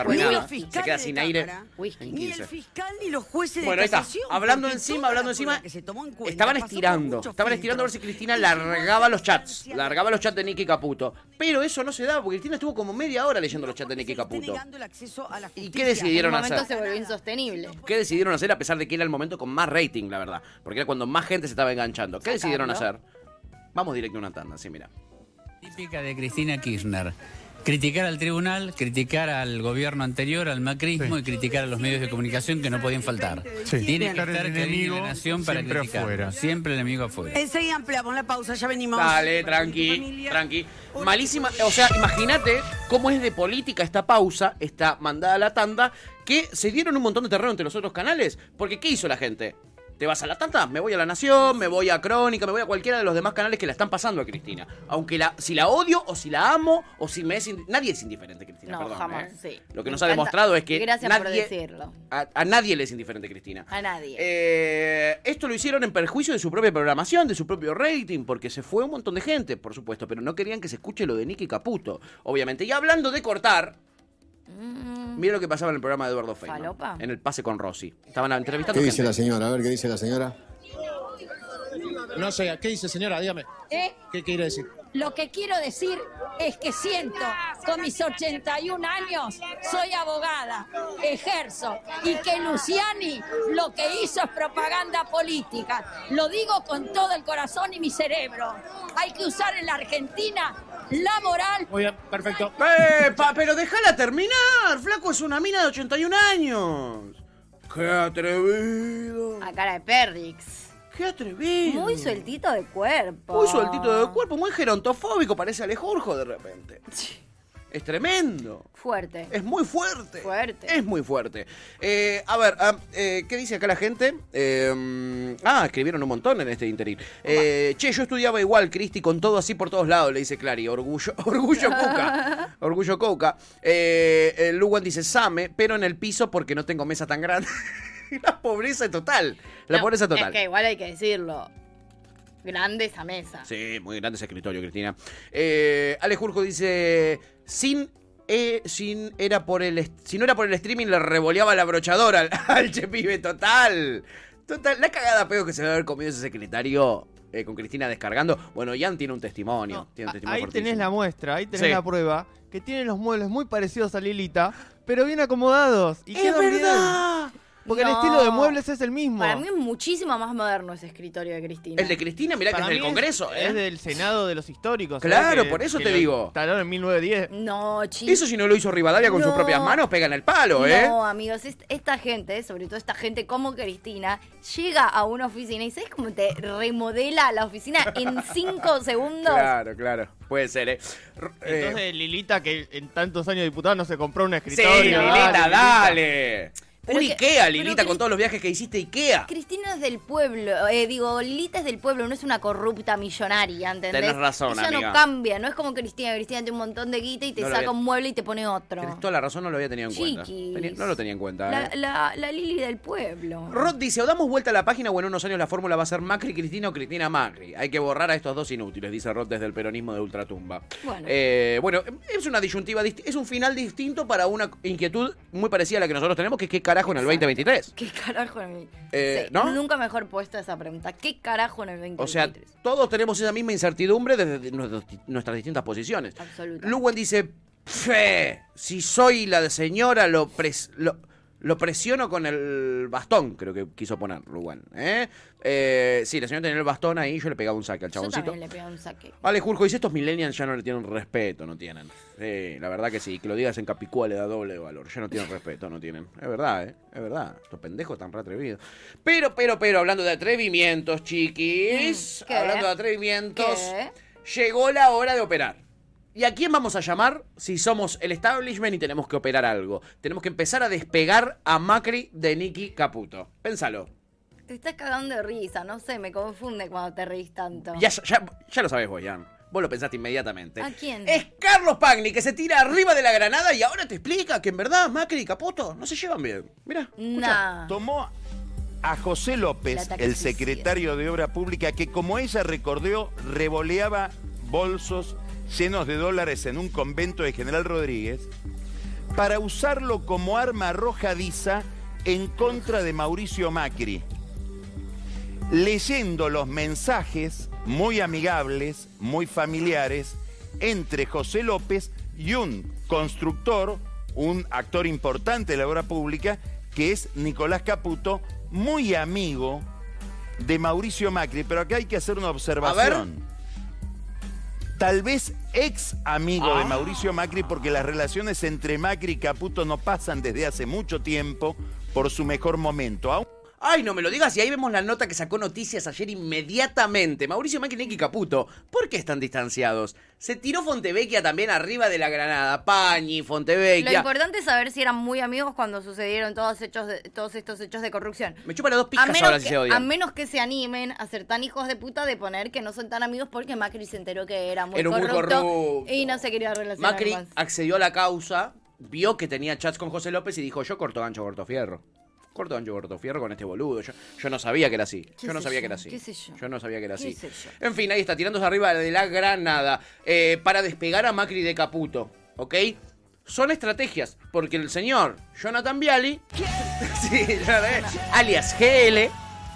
Arruinada. ni los Se queda de sin aire Cámara, en ni 15. el fiscal ni los jueces Bueno, de ahí está. casación. Hablando encima, hablando la encima. prueba que se tomó en cuenta Estaban estirando. Estaban estirando a ver si. Cristina largaba los chats. Largaba los chats de Nicky Caputo. Pero eso no se daba, porque Cristina estuvo como media hora leyendo los chats de Nicky Caputo. el ¿Y qué decidieron momento hacer? se volvió insostenible. ¿Qué decidieron hacer a pesar de que era el momento con más rating, la verdad? Porque era cuando más gente se estaba enganchando. ¿Qué decidieron hacer? Vamos directo a una tanda, sí, mira. Típica de Cristina Kirchner. Criticar al tribunal, criticar al gobierno anterior, al macrismo y criticar a los medios de comunicación que no podían faltar. Sí. Tiene que el estar Karina enemigo en la nación para siempre criticar. afuera. Siempre el enemigo afuera. Enseguida ampliamos la pausa, ya venimos. Dale, tranqui, tranqui. Malísima, o sea, imagínate cómo es de política esta pausa, esta mandada a la tanda, que se dieron un montón de terreno entre los otros canales. Porque, ¿qué hizo la gente? ¿Te vas a la tanda? Me voy a La Nación, me voy a Crónica, me voy a cualquiera de los demás canales que la están pasando a Cristina. Aunque la, si la odio, o si la amo, o si me es... Nadie es indiferente, Cristina, No, perdón. jamás, ¿eh? sí. Lo que Me nos ha demostrado es que Gracias por decirlo. a, a nadie le es indiferente Cristina. A nadie. Eh, esto lo hicieron en perjuicio de su propia programación, de su propio rating, porque se fue un montón de gente, por supuesto, pero no querían que se escuche lo de Nicky Caputo, obviamente. Y hablando de cortar, mira lo que pasaba en el programa de Eduardo Feynman. Mm. ¿Falopa? En el pase con Rossi. Estaban entrevistando ¿Qué dice gente. la señora? A ver, ¿qué dice la señora? No sé, ¿qué dice señora? Dígame. ¿Eh? ¿Qué quiere decir? Lo que quiero decir es que siento, con mis 81 años, soy abogada, ejerzo, y que Luciani lo que hizo es propaganda política. Lo digo con todo el corazón y mi cerebro. Hay que usar en la Argentina la moral. Muy bien, perfecto. ¡Eh, pa, pero déjala terminar! Flaco es una mina de 81 años. ¡Qué atrevido! A cara de Perdix. ¡Qué atrevido! Muy sueltito de cuerpo. Muy sueltito de cuerpo, muy gerontofóbico, parece Alejurjo de repente. Es tremendo. Fuerte. Es muy fuerte. Fuerte. Es muy fuerte. Eh, a ver, ah, eh, ¿qué dice acá la gente? Eh, ah, escribieron un montón en este interín. Eh, che, yo estudiaba igual, Cristi, con todo así por todos lados, le dice Clary. Orgullo, orgullo Coca. orgullo Coca. Luwan dice Same, pero en el piso porque no tengo mesa tan grande. la pobreza total. La No, pobreza total. Es que igual hay que decirlo. Grande esa mesa. Sí, muy grande ese escritorio, Cristina. Eh, Ale Jurjo dice, sin, eh, sin era por el si no era por el streaming le revoleaba la brochadora al, al che pibe, total. Total, la cagada peor que se debe haber comido ese secretario eh, con Cristina descargando. Bueno, Ian tiene un testimonio. tiene un testimonio Ahí fortísimo. tenés la muestra, ahí tenés Sí. la prueba, que tiene los muebles muy parecidos a Lilita, pero bien acomodados. Y ¡Es bien. Porque el estilo de muebles es el mismo. Para mí es muchísimo más moderno ese escritorio de Cristina. El de Cristina, mirá que es del Congreso, ¿eh? Es del Senado de los históricos. Claro. Que- por eso te digo. Instalaron en 1910. No, chicos. Eso si no lo hizo Rivadavia con sus propias manos, pegan el palo, ¿eh? No, amigos, est- esta gente, sobre todo esta gente como Cristina, llega a una oficina y ¿sabes cómo te remodela la oficina en cinco segundos? Claro, claro. Puede ser, ¿eh? Eh, Entonces Lilita, que en tantos años de diputada no se compró un Sí, escritorio. Lilita, dale. Pero Un que- Ikea, Lilita, con todos los viajes que hiciste Ikea. Cristina es del pueblo, eh, digo, Lilita es del pueblo, no es una corrupta millonaria, ¿entendés? Tenés razón, Ella amiga. no cambia, no es como Cristina, Cristina tiene un montón de guita y te No saca había- un mueble y te pone otro. Tenés toda la razón, no lo había tenido en cuenta. Tenía- no lo tenía en cuenta. La, ¿eh? la, la Lili del pueblo. Rod dice, o damos vuelta a la página o en unos años la fórmula va a ser Macri Cristina o Cristina Macri. Hay que borrar a estos dos inútiles, dice Rod desde el peronismo de Ultratumba. Bueno. Eh, bueno, es una disyuntiva, es un final distinto para una inquietud muy parecida a la que nosotros tenemos, que es qué carajo en el 2023. ¿Qué carajo en el Eh, Sí, ¿no? Nunca mejor puesta esa pregunta. ¿Qué carajo en el 2023? O sea, todos tenemos esa misma incertidumbre desde nuestras distintas posiciones. Absoluta. Luwen dice, fe, si soy la de señora, lo, pres- lo, Lo presiono con el bastón, creo que quiso poner Lugan. ¿eh? Eh, sí, la señora tenía el bastón ahí, yo le pegaba un saque al Yo chaboncito. también le pego un saque. Vale, Julco, dice estos millennials ya no le tienen respeto, no tienen. Sí, la verdad que sí, que lo digas en Capicúa le da doble valor. Ya no tienen respeto, no tienen. Es verdad, ¿eh? Es verdad. Estos pendejos están re atrevidos. Pero, pero, pero, hablando de atrevimientos, chiquis. Mm, ¿Qué? Hablando de atrevimientos. ¿Qué? Llegó la hora de operar. ¿Y a quién vamos a llamar si somos el establishment y tenemos que operar algo? Tenemos que empezar a despegar a Macri de Nicky Caputo. Pénsalo. Te estás cagando de risa, no sé, me confunde cuando te reís tanto. Ya, ya, ya lo sabes vos, Jan. Vos lo pensaste inmediatamente. ¿A quién? Es Carlos Pagni que se tira arriba de la granada y ahora te explica que en verdad Macri y Caputo no se llevan bien. Mira. Nah. Tomó a José López, El secretario de Obra Pública, que como ella recordó, revoleaba bolsos llenos de dólares en un convento de General Rodríguez, para usarlo como arma arrojadiza en contra de Mauricio Macri. Leyendo los mensajes muy amigables, muy familiares, entre José López y un constructor, un actor importante de la obra pública, que es Nicolás Caputo, muy amigo de Mauricio Macri. Pero acá hay que hacer una observación. Tal vez ex amigo de Mauricio Macri, porque las relaciones entre Macri y Caputo no pasan desde hace mucho tiempo por su mejor momento. Ay, no me lo digas. Y ahí vemos la nota que sacó noticias ayer inmediatamente. Mauricio Macri y Caputo. ¿Por qué están distanciados? Se tiró Fontevecchia también arriba de la granada. Pañi, Lo Fontevecchia. importante es saber si eran muy amigos cuando sucedieron todos, hechos de- todos estos hechos de corrupción. Me chupa las dos A pijas menos, ahora si se a menos que se animen a ser tan hijos de puta de poner que no son tan amigos porque Macri se enteró que era muy, Era muy corrupto, corrupto. y no se quería relacionar Macri más. accedió a la causa, vio que tenía chats con José López y dijo, yo corto gancho, corto fierro. Corto gancho, corto fierro con este boludo. Yo, yo no sabía que era así. ¿Qué Yo no sabía yo? que era así. ¿Qué sé yo? Yo no sabía que era ¿Qué así. En fin, ahí está, tirándose arriba de la granada. eh, para despegar a Macri de Caputo. ¿Ok? Son estrategias, porque el señor Jonathan Viali, sí, alias GL,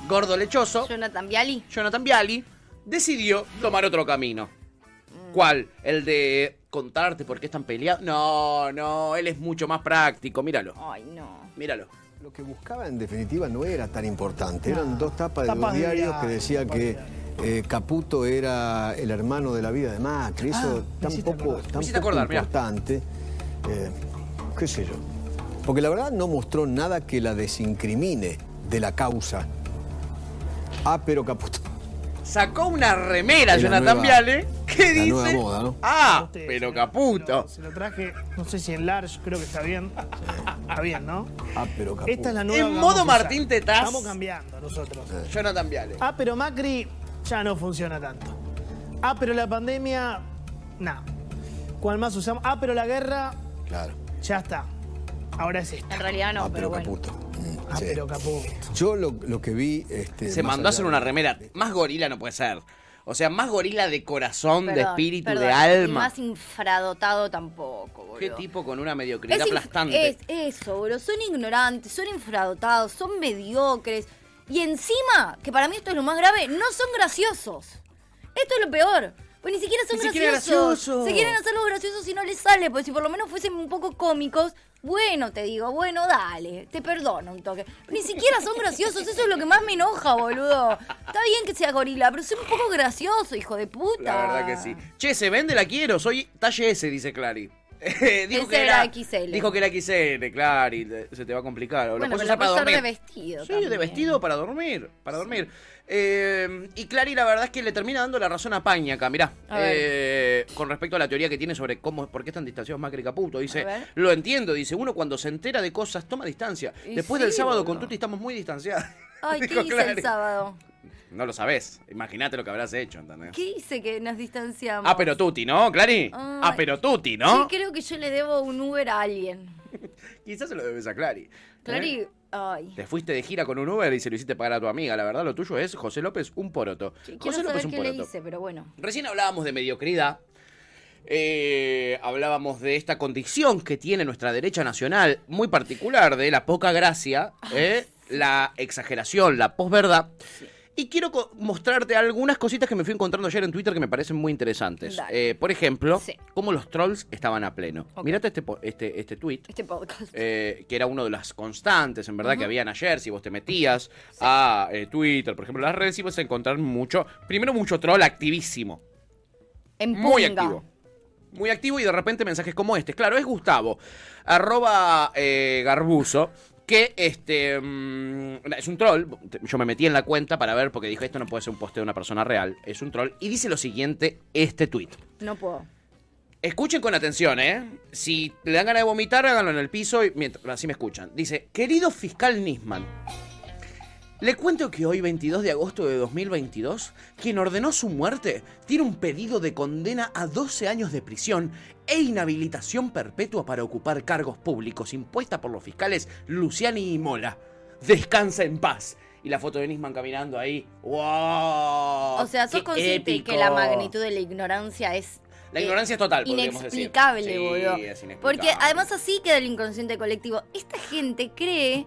gordo lechoso, Jonathan Viali, Jonathan Viali, decidió tomar otro camino. Mm. ¿Cuál? El de contarte por qué están peleados. No, no, él es mucho más práctico, míralo. Ay, no. Míralo. Lo que buscaba en definitiva no era tan importante. Eran dos tapas de Tapas dos de diarios diario, que decía que eh, Caputo era el hermano de la vida de Macri. Eso me tan poco, poco acordar, importante. Eh, ¿Qué sé yo? Porque la verdad no mostró nada que la desincrimine de la causa. Ah, pero Caputo. Sacó una remera, la Jonathan nueva- Viale, que la dice. nueva moda, ¿no? Ah, Usted, pero se- Caputo. Se lo traje, no sé si en large, creo que está bien. Está bien, ¿no? Ah, pero Caputo. Esta es la nueva. En modo. Martín Tetaz. Estamos cambiando nosotros. Jonathan Viale. Ah, pero Macri ya no funciona tanto. Ah, pero la pandemia, no. ¿Cuál más usamos? Ah, pero la guerra, Claro. ya está. Ahora es esto. En realidad no, Ah, pero, pero bueno. Caputo. Ah, sí. pero Caputo. Yo lo, lo que vi. Este, Se mandó a hacer una remera. Más gorila no puede ser. O sea, más gorila de corazón, de espíritu, perdón. de Y alma. más infradotado tampoco, boludo. Qué tipo con una mediocridad Es aplastante. Es eso, bro. Son ignorantes, son infradotados, son mediocres. Y encima, que para mí esto es lo más grave, no son graciosos. Esto es lo peor. Pues ni siquiera son Ni siquiera graciosos. gracioso. Se quieren hacer los graciosos y no les sale. Pues si por lo menos fuesen un poco cómicos, bueno, te digo, bueno, dale, te perdono un toque. Ni siquiera son graciosos, eso es lo que más me enoja, boludo. Está bien que sea gorila, pero soy un poco gracioso, hijo de puta. La verdad que sí. Che, se vende, la quiero. Soy talle S, dice Clary. dijo Ese era XL. Dijo que era XL, Clary. te- Se te va a complicar. O lo Bueno, puedes pero usar lo para puedes usar dormir. de vestido. Sí, de vestido para dormir. Para dormir. Eh, y Clary, la verdad es que le termina dando la razón a Paña acá, mirá. A. Eh, con respecto a la teoría que tiene sobre cómo, por qué están distanciados Macri y Caputo. Dice, lo entiendo, dice, uno cuando se entera de cosas toma distancia. Y Después sí, del sábado con Tuti estamos muy distanciados. Ay, ¿qué hice Clary. el sábado? No lo sabés. Imagínate lo que habrás hecho, ¿entendés? ¿Qué hice que nos distanciamos? Ah, pero Tuti, ¿no, Clary? Ah, pero Tuti, ¿no? Sí, creo que yo le debo un Uber a alguien. Quizás se lo debes a Clary. Clary, ¿Eh? Ay. Te fuiste de gira con un Uber y se lo hiciste pagar a tu amiga. La verdad, lo tuyo es José López un poroto. Quiero José López saber un qué le poroto. hice, pero bueno. Recién hablábamos de mediocridad. Eh, hablábamos de esta condición que tiene nuestra derecha nacional, muy particular, de la poca gracia, eh, la exageración, la posverdad. Y quiero mostrarte algunas cositas que me fui encontrando ayer en Twitter que me parecen muy interesantes. Eh, por ejemplo, Sí. cómo los trolls estaban a pleno. Mirate este, este, este tweet. Este podcast. eh, que era uno de las constantes, en verdad, que habían ayer. Si vos te metías a eh, Twitter, por ejemplo, las redes, ibas a encontrar mucho, primero mucho troll activísimo. En Muy activo. Muy activo y de repente mensajes como este. Claro, es Gustavo, arroba eh, Garbuzo, que este mm, es un troll. Yo me metí en la cuenta para ver porque dije esto no puede ser un posteo de una persona real. Es un troll. Y dice lo siguiente, este tweet. No puedo. Escuchen con atención, ¿eh? Si le dan ganas de vomitar, háganlo en el piso y mientras así me escuchan. Dice, querido fiscal Nisman, le cuento que hoy, 22 de agosto de 2022, quien ordenó su muerte tiene un pedido de condena a 12 años de prisión e inhabilitación perpetua para ocupar cargos públicos impuesta por los fiscales Luciani y Mola. Descansa en paz. Y la foto de Nisman caminando ahí. ¡Wow! O sea, sos ¡Qué consciente épico! que la magnitud de la ignorancia es. La ignorancia es total, podríamos decir. Inexplicable, Sí, boludo. es inexplicable. Porque además así queda el inconsciente colectivo. Esta gente cree.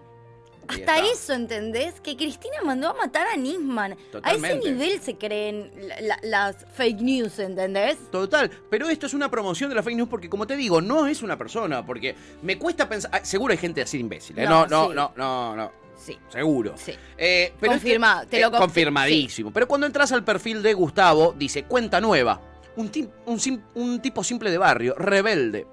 Hasta eso, ¿entendés? Que Cristina mandó a matar a Nisman. A ese nivel se creen la- la- las fake news, ¿entendés? Total, pero esto es una promoción de la fake news porque, como te digo, no es una persona. Porque me cuesta pensar. ah, Seguro hay gente así imbécil. ¿eh? No, No, no, sí. no, no, no. Sí. Seguro. Sí. Eh, pero es que- Confirmado, te lo eh, conf- Confirmadísimo. Pero cuando entras al perfil de Gustavo, dice cuenta nueva. Un, ti- un, sim- un tipo simple de barrio, rebelde.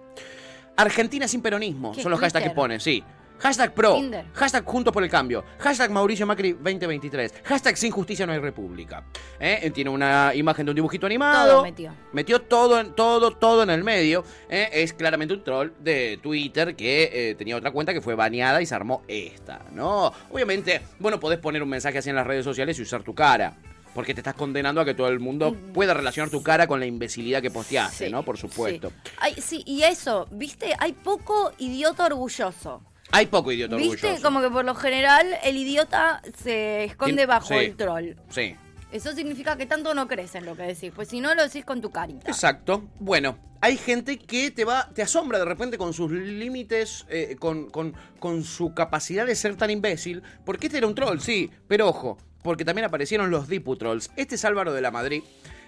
Argentina sin peronismo. ¿Qué, Son los hashtags que Twitter? pone, sí. Hashtag pro. Tinder. Hashtag juntos por el cambio. Hashtag Mauricio Macri 2023. Hashtag sin justicia no hay república. ¿Eh? Tiene una imagen de un dibujito animado. Todo metió. Metió todo, en- todo, todo en el medio. ¿eh? Es claramente un troll de Twitter que eh, tenía otra cuenta que fue baneada y se armó esta, ¿no? Obviamente, bueno, podés poner un mensaje así en las redes sociales y usar tu cara. Porque te estás condenando a que todo el mundo pueda relacionar tu cara con la imbecilidad que posteaste, Sí, ¿no? Por supuesto. Ay, sí, y eso, ¿viste? Hay poco idiota orgulloso. Hay poco idiota ¿Viste? orgulloso. Como que por lo general el idiota se esconde Tien- bajo sí. el troll. Sí. Eso significa que tanto no crees en lo que decís. Pues si no lo decís con tu carita. Exacto. Bueno, hay gente que te va, te asombra de repente con sus límites, eh, con, con, con su capacidad de ser tan imbécil. Porque este era un troll, sí, pero ojo, porque también aparecieron los Diputrolls. Este es Álvaro de la Madrid.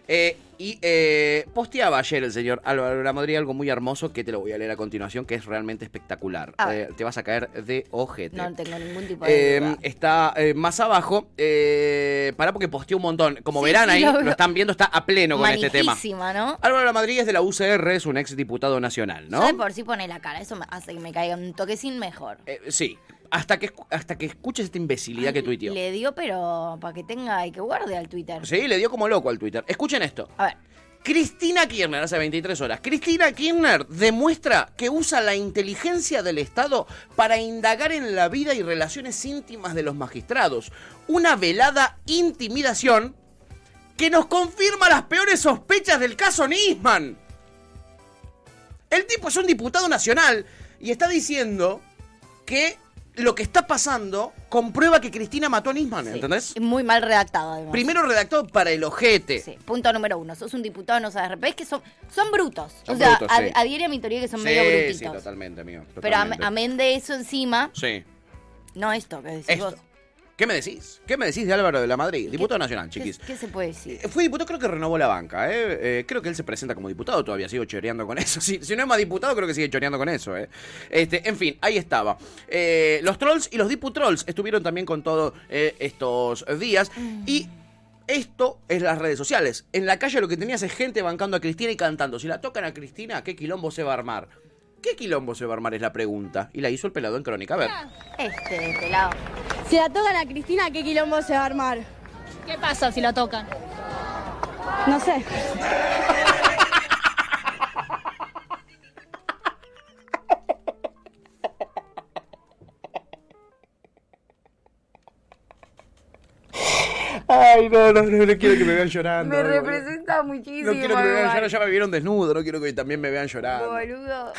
Eh, y eh, posteaba ayer el señor Álvaro de la Madrid algo muy hermoso que te lo voy a leer a continuación, que es realmente espectacular. Eh, te vas a caer de ojete. No tengo ningún tipo de Eh, duda. está más abajo. Pará porque posteó un montón. Como Sí, verán sí, ahí, lo están viendo, está a pleno con este tema. ¿no? Álvaro de la Madrid es de la UCR, es un ex diputado nacional, ¿no? Yo de por sí pone la cara. Eso me hace que me caiga un toquecín mejor. Sí. Hasta que, hasta que escuches esta imbecilidad que tuiteó. Le dio, pero para que tenga y que guarde al Twitter. Sí, le dio como loco al Twitter. Escuchen esto. A ver. Cristina Kirchner, hace 23 horas. Cristina Kirchner demuestra que usa la inteligencia del Estado para indagar en la vida y relaciones íntimas de los magistrados. Una velada intimidación que nos confirma las peores sospechas del caso Nisman. El tipo es un diputado nacional y está diciendo que lo que está pasando comprueba que Cristina mató a Nisman, ¿entendés? Es muy mal redactado, además. Primero redactado para el ojete. Sí, punto número uno. Sos un diputado, no sabes. Es que son, son brutos. Son o sea, brutos, a- sí. adhiere a mi teoría que son sí, medio sí, brutitos. totalmente, amigo. Pero amén de eso encima, Sí. no esto que decís Esto. vos. ¿Qué me decís? ¿Qué me decís de Álvaro de la Madrid? Diputado nacional, ¿Qué, chiquis. qué se puede decir? Eh, Fue diputado, creo que renovó la banca, ¿eh? Eh, Creo que él se presenta como diputado todavía, sigo choreando con eso. Si, si no es más diputado, creo que sigue choreando con eso, ¿eh? Este, en fin, ahí estaba. Eh, los trolls y los diputrolls estuvieron también con todos estos días. Y esto es las redes sociales. En la calle lo que tenías es gente bancando a Cristina y cantando. Si la tocan a Cristina, ¿qué quilombo se va a armar? ¿Qué quilombo se va a armar? Es la pregunta. Y la hizo el pelado en Crónica. A ver. Este, pelado. Si la tocan a Cristina, ¿qué quilombo se va a armar? ¿Qué pasa si la tocan? No sé. Ay, no, no, no, no quiero que me vean llorando. Me boludo. representa muchísimo. No quiero que me vean llorando, ya me vieron desnudo, no quiero que también me vean llorando. Boludo.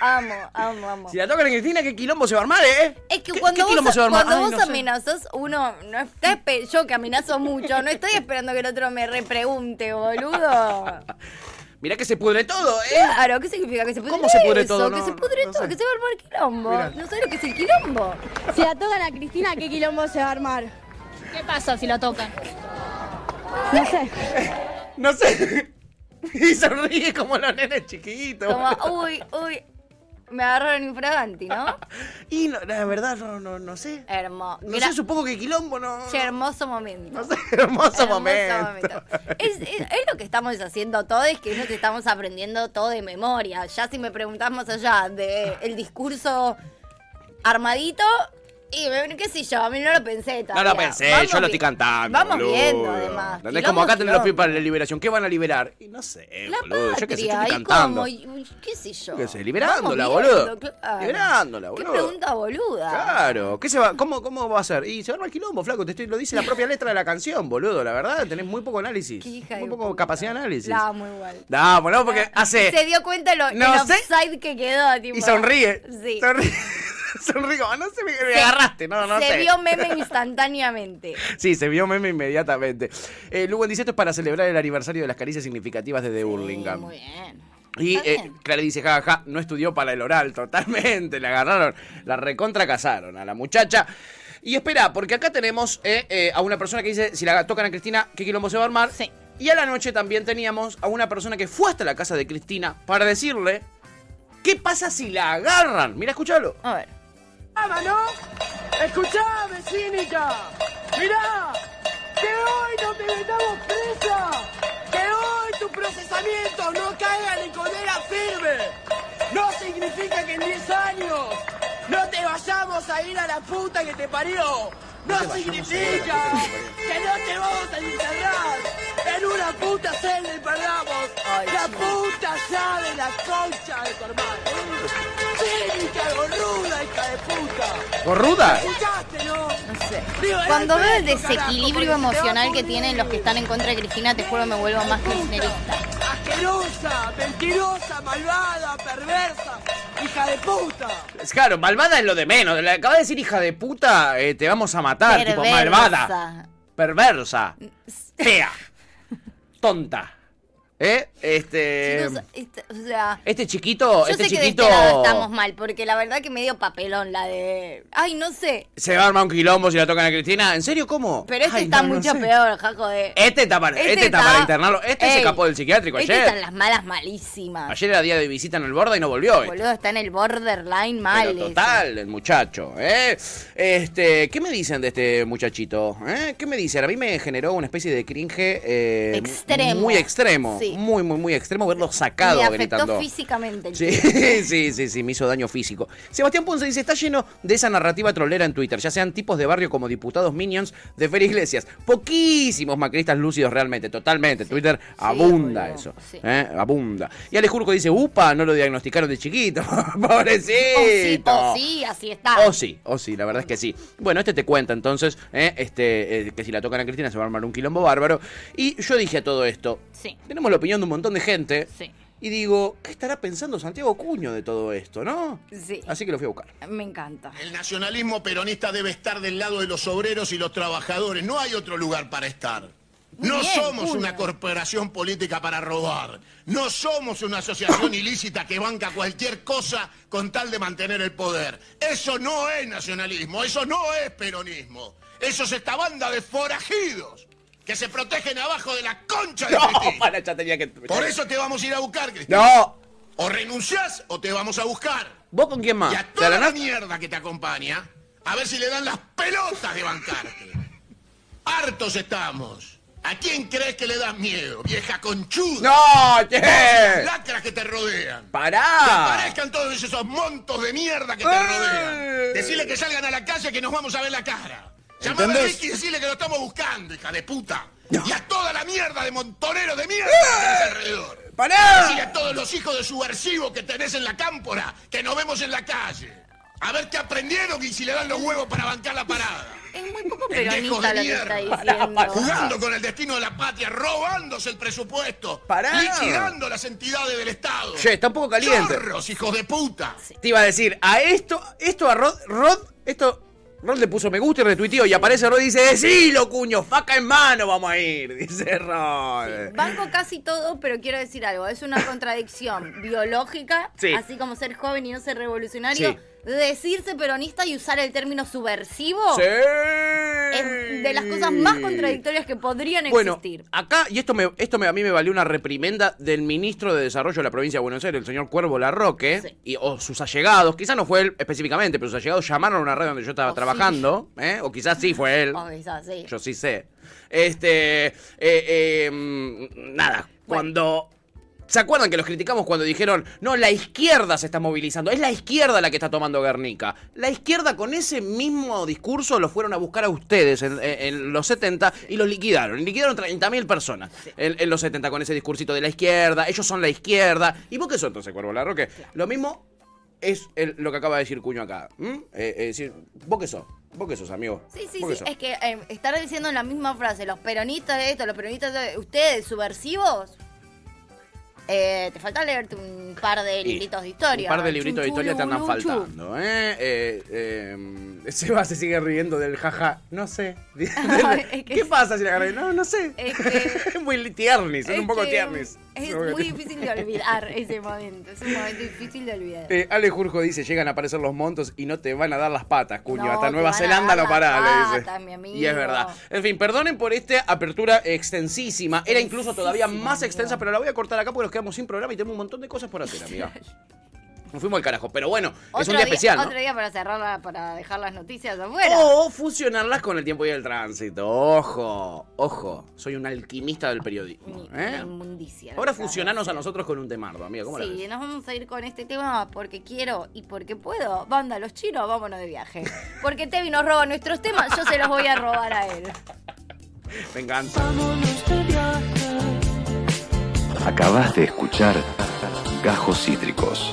Amo, amo, amo. Si la tocan a Cristina, ¿qué quilombo se va a armar, eh? Es que ¿Qué- cuando qué vos, cuando Ay, vos no sé. amenazás, uno no está yo que amenazo mucho, no estoy esperando que el otro me repregunte, boludo. Mirá que se pudre todo, ¿eh? Claro, ¿qué significa que se pudre ¿Cómo se pudre eso? todo? Que se pudre no todo, sé. que se va a armar quilombo. Mirá. No sabes lo que es el quilombo. Si la tocan a Cristina, ¿qué quilombo se va a armar? ¿Qué pasa si lo tocan? No sé. No sé. Y sonríe como los nenes chiquitos. Como, uy, uy. Me agarraron infraganti, ¿no? Y no, la verdad, no, no, no sé. Hermoso. No sé, supongo que quilombo no. Qué hermoso momento. Hermoso, momento. Es, es- es lo que estamos haciendo todo, es que nos estamos aprendiendo todo de memoria. Ya si me preguntamos allá de el discurso armadito, y me- qué sé yo, a mí no lo pensé No todavía. lo pensé, Vamos yo lo estoy cantando. Vamos boludo. viendo, además. Quilombo, Como acá tenés los pibes para la liberación. ¿Qué van a liberar? Y no sé, La boludo. Yo qué sé, yo estoy cantando. qué sé yo. ¿Qué sé? Liberándola, boludo. claro. Liberándola, Qué boludo. pregunta boluda. Claro, ¿qué se va, cómo, ¿cómo va a ser? Y se va al quilombo, flaco, te estoy, lo dice la propia letra de la canción, boludo, la verdad, tenés muy poco análisis. hija Muy poco capacidad de análisis. La amo igual. No, bueno, porque hace... Se dio cuenta lo, No el offside que quedó. Tipo, Y sonríe. Sí. Sonríe. Sonríe como, no sé, me, me Se- agarraste, no, no se sé. vio meme instantáneamente. Sí, se vio meme inmediatamente. Eh, Lugo dice esto es para celebrar el aniversario de las caricias significativas de The Burlingame. Muy bien. Y eh, Clara dice, jajaja, no estudió para el oral, totalmente. Le agarraron, la recontra casaron a la muchacha. Y espera, porque acá tenemos eh, eh, a una persona que dice, si la tocan a Cristina, ¿qué quilombo se va a armar? Sí. Y a la noche también teníamos a una persona que fue hasta la casa de Cristina para decirle, ¿qué pasa si la agarran? Mira, escúchalo. A ver. ¿No? Escuchá, vecínica. Mirá, que hoy no te metamos presa. Que hoy tu procesamiento no caiga en condena firme. No significa que en 10 años no te vayamos a ir a la puta que te parió. No significa que no te vamos a encerrar en una puta celda y perdamos la puta llave de la concha de tu hermano. Gorruda, hija de puta. ¿Gorruda? Cuando veo el desequilibrio emocional que tienen los que están en contra de Cristina, te juro me vuelvo más kirchnerista. Asquerosa, mentirosa, malvada, perversa, hija de puta. Claro, malvada es lo de menos. Le acaba de decir hija de puta, eh, te vamos a matar, tipo Perversa. malvada. Perversa. Fea. Tonta. ¿Eh? Este. Chicos, este- o sea, Este chiquito, yo este sé que de chiquito. este lado estamos mal, porque la verdad que medio papelón la de... Ay, no sé. Se va a armar un quilombo si la tocan a Cristina. ¿En serio cómo? Pero este Ay, está no, no mucho sé. peor, jaco de... Este está para, este Este está para internarlo. Este se escapó del psiquiátrico Este ayer. está en las malas malísimas. Ayer era día de visita en el borde y no volvió. este. Boludo, está en el borderline mal. Pero ese. total, el muchacho, ¿eh? Este, ¿qué me dicen de este muchachito? ¿Eh? ¿Qué me dicen? A mí me generó una especie de cringe eh, Extremo. muy extremo, Sí. Muy, muy, muy extremo verlo sacado Me afectó gritando. físicamente el Sí, sí, sí, sí, me hizo daño físico. Sebastián Ponce dice, está lleno de esa narrativa trolera en Twitter, ya sean tipos de barrio como diputados minions de Fer Iglesias. Poquísimos macristas lúcidos realmente, totalmente. Twitter abunda eso. ¿eh? Abunda. Y Alejurco dice, upa, no lo diagnosticaron de chiquito. Pobrecito. Oh, sí, así está. Oh sí, oh sí, la verdad es que sí. Bueno, este te cuenta entonces, ¿eh? este, eh, que si la tocan a Cristina se va a armar un quilombo bárbaro. Y yo dije a todo esto, Sí. tenemos la opinión de un montón de gente. Sí. Y digo, ¿qué estará pensando Santiago Cuño de todo esto, no? Sí. Así que lo fui a buscar. Me encanta. El nacionalismo peronista debe estar del lado de los obreros y los trabajadores. No hay otro lugar para estar. Muy no bien, somos Cuño. una corporación política para robar. No somos una asociación ilícita que banca cualquier cosa con tal de mantener el poder. Eso no es nacionalismo, eso no es peronismo. Eso es esta banda de forajidos que se protegen abajo de la concha de No, Cristina. para, ya tenía que... Por eso te vamos a ir a buscar, Cristina. No. O renunciás o te vamos a buscar. ¿Vos con quién más? Y a ¿Te toda la alanás? mierda que te acompaña, a ver si le dan las pelotas de bancarte. Hartos estamos. ¿A quién crees que le das miedo, vieja conchuda? ¡No, che! Las lacras que te rodean. ¡Pará! Que aparezcan todos esos montos de mierda que te rodean. Decirle que salgan a la calle que nos vamos a ver la cara. Llamame a. Ricky y decirle que lo estamos buscando, hija de puta. Y a toda la mierda de montoneros de mierda que tenés alrededor. ¡Pará! Decirle a todos los hijos de subversivos que tenés en la cámpora que nos vemos en la calle. A ver qué aprendieron y si le dan los huevos para bancar la parada. Es muy poco peronista de lo que está. Jugando con el destino de la patria, robándose el presupuesto, Pará. liquidando las entidades del Estado. Che, está un poco caliente. Chorros, hijos de puta. Te iba a decir, a esto, esto a Rod, Rod, esto, Rod le puso me gusta y retuiteó y aparece Rod y dice, decilo, cuño, faca en mano, vamos a ir, dice Rod. Banco casi todo, pero quiero decir algo. Es una contradicción biológica, Sí. así como ser joven y no ser revolucionario. Sí. Decirse peronista y usar el término subversivo Sí. es de las cosas más contradictorias que podrían Bueno, existir. acá, y esto, me, esto me, a mí me valió una reprimenda del ministro de Desarrollo de la provincia de Buenos Aires, el señor Cuervo Larroque, y, o sus allegados, quizás no fue él específicamente, pero sus allegados llamaron a una radio donde yo estaba trabajando, ¿eh? o quizás sí fue él, Oh, quizás, sí. yo sí sé. Este, eh, eh, mm, nada, cuando... ¿Se acuerdan que los criticamos cuando dijeron, no, la izquierda se está movilizando? Es la izquierda la que está tomando Guernica. La izquierda con ese mismo discurso lo fueron a buscar a ustedes en, los 70 y los liquidaron. Liquidaron 30.000 personas en, en los 70 con ese discursito de la izquierda. Ellos son la izquierda. ¿Y vos qué sos entonces, Cuervo Larroque? Lo mismo es el- lo que acaba de decir Cuño acá. Eh, eh, decir, ¿vos qué sos? ¿Vos qué sos, amigo? Sí, sí, ¿Vos qué sí. sos? Es que eh, estar diciendo en la misma frase, los peronistas de esto, los peronistas de ustedes, subversivos. Eh, te falta leerte un par de Sí, libritos de historia. Un par de libritos de historia te andan faltando, ¿eh? eh, eh Seba se sigue riendo del jaja. No sé. ¿Qué pasa si le agarré? No, no sé. Es que muy tiernis, es Es un poco que tiernis. Es Muy difícil de olvidar ese momento. Es un momento difícil de olvidar. Eh, Ale Jurjo dice, llegan a aparecer los montos y no te van a dar las patas, cuño. No, Hasta Nueva Zelanda no pará, le dice. mi amigo. Y es verdad. En fin, perdonen por esta apertura extensísima. Era incluso todavía más extensa, pero la voy a cortar acá porque nos quedamos sin programa y tenemos un montón de cosas por hacer, amiga. Nos fuimos al carajo. Pero bueno, es un día especial, ¿no? Otro día para cerrarla, para dejar las noticias afuera. O fusionarlas con el tiempo y el tránsito. Ojo, ojo. Soy un alquimista del periodismo. ¿eh? La inmundicia. Ahora fusionarnos a nosotros con un temardo, amiga. ¿Cómo Sí, nos vamos a ir con este tema porque quiero y porque puedo. Banda, los chinos, vámonos de viaje. Porque Tevi nos roba nuestros temas, yo se los voy a robar a él. Me encanta. Acabas de escuchar Gajos Cítricos.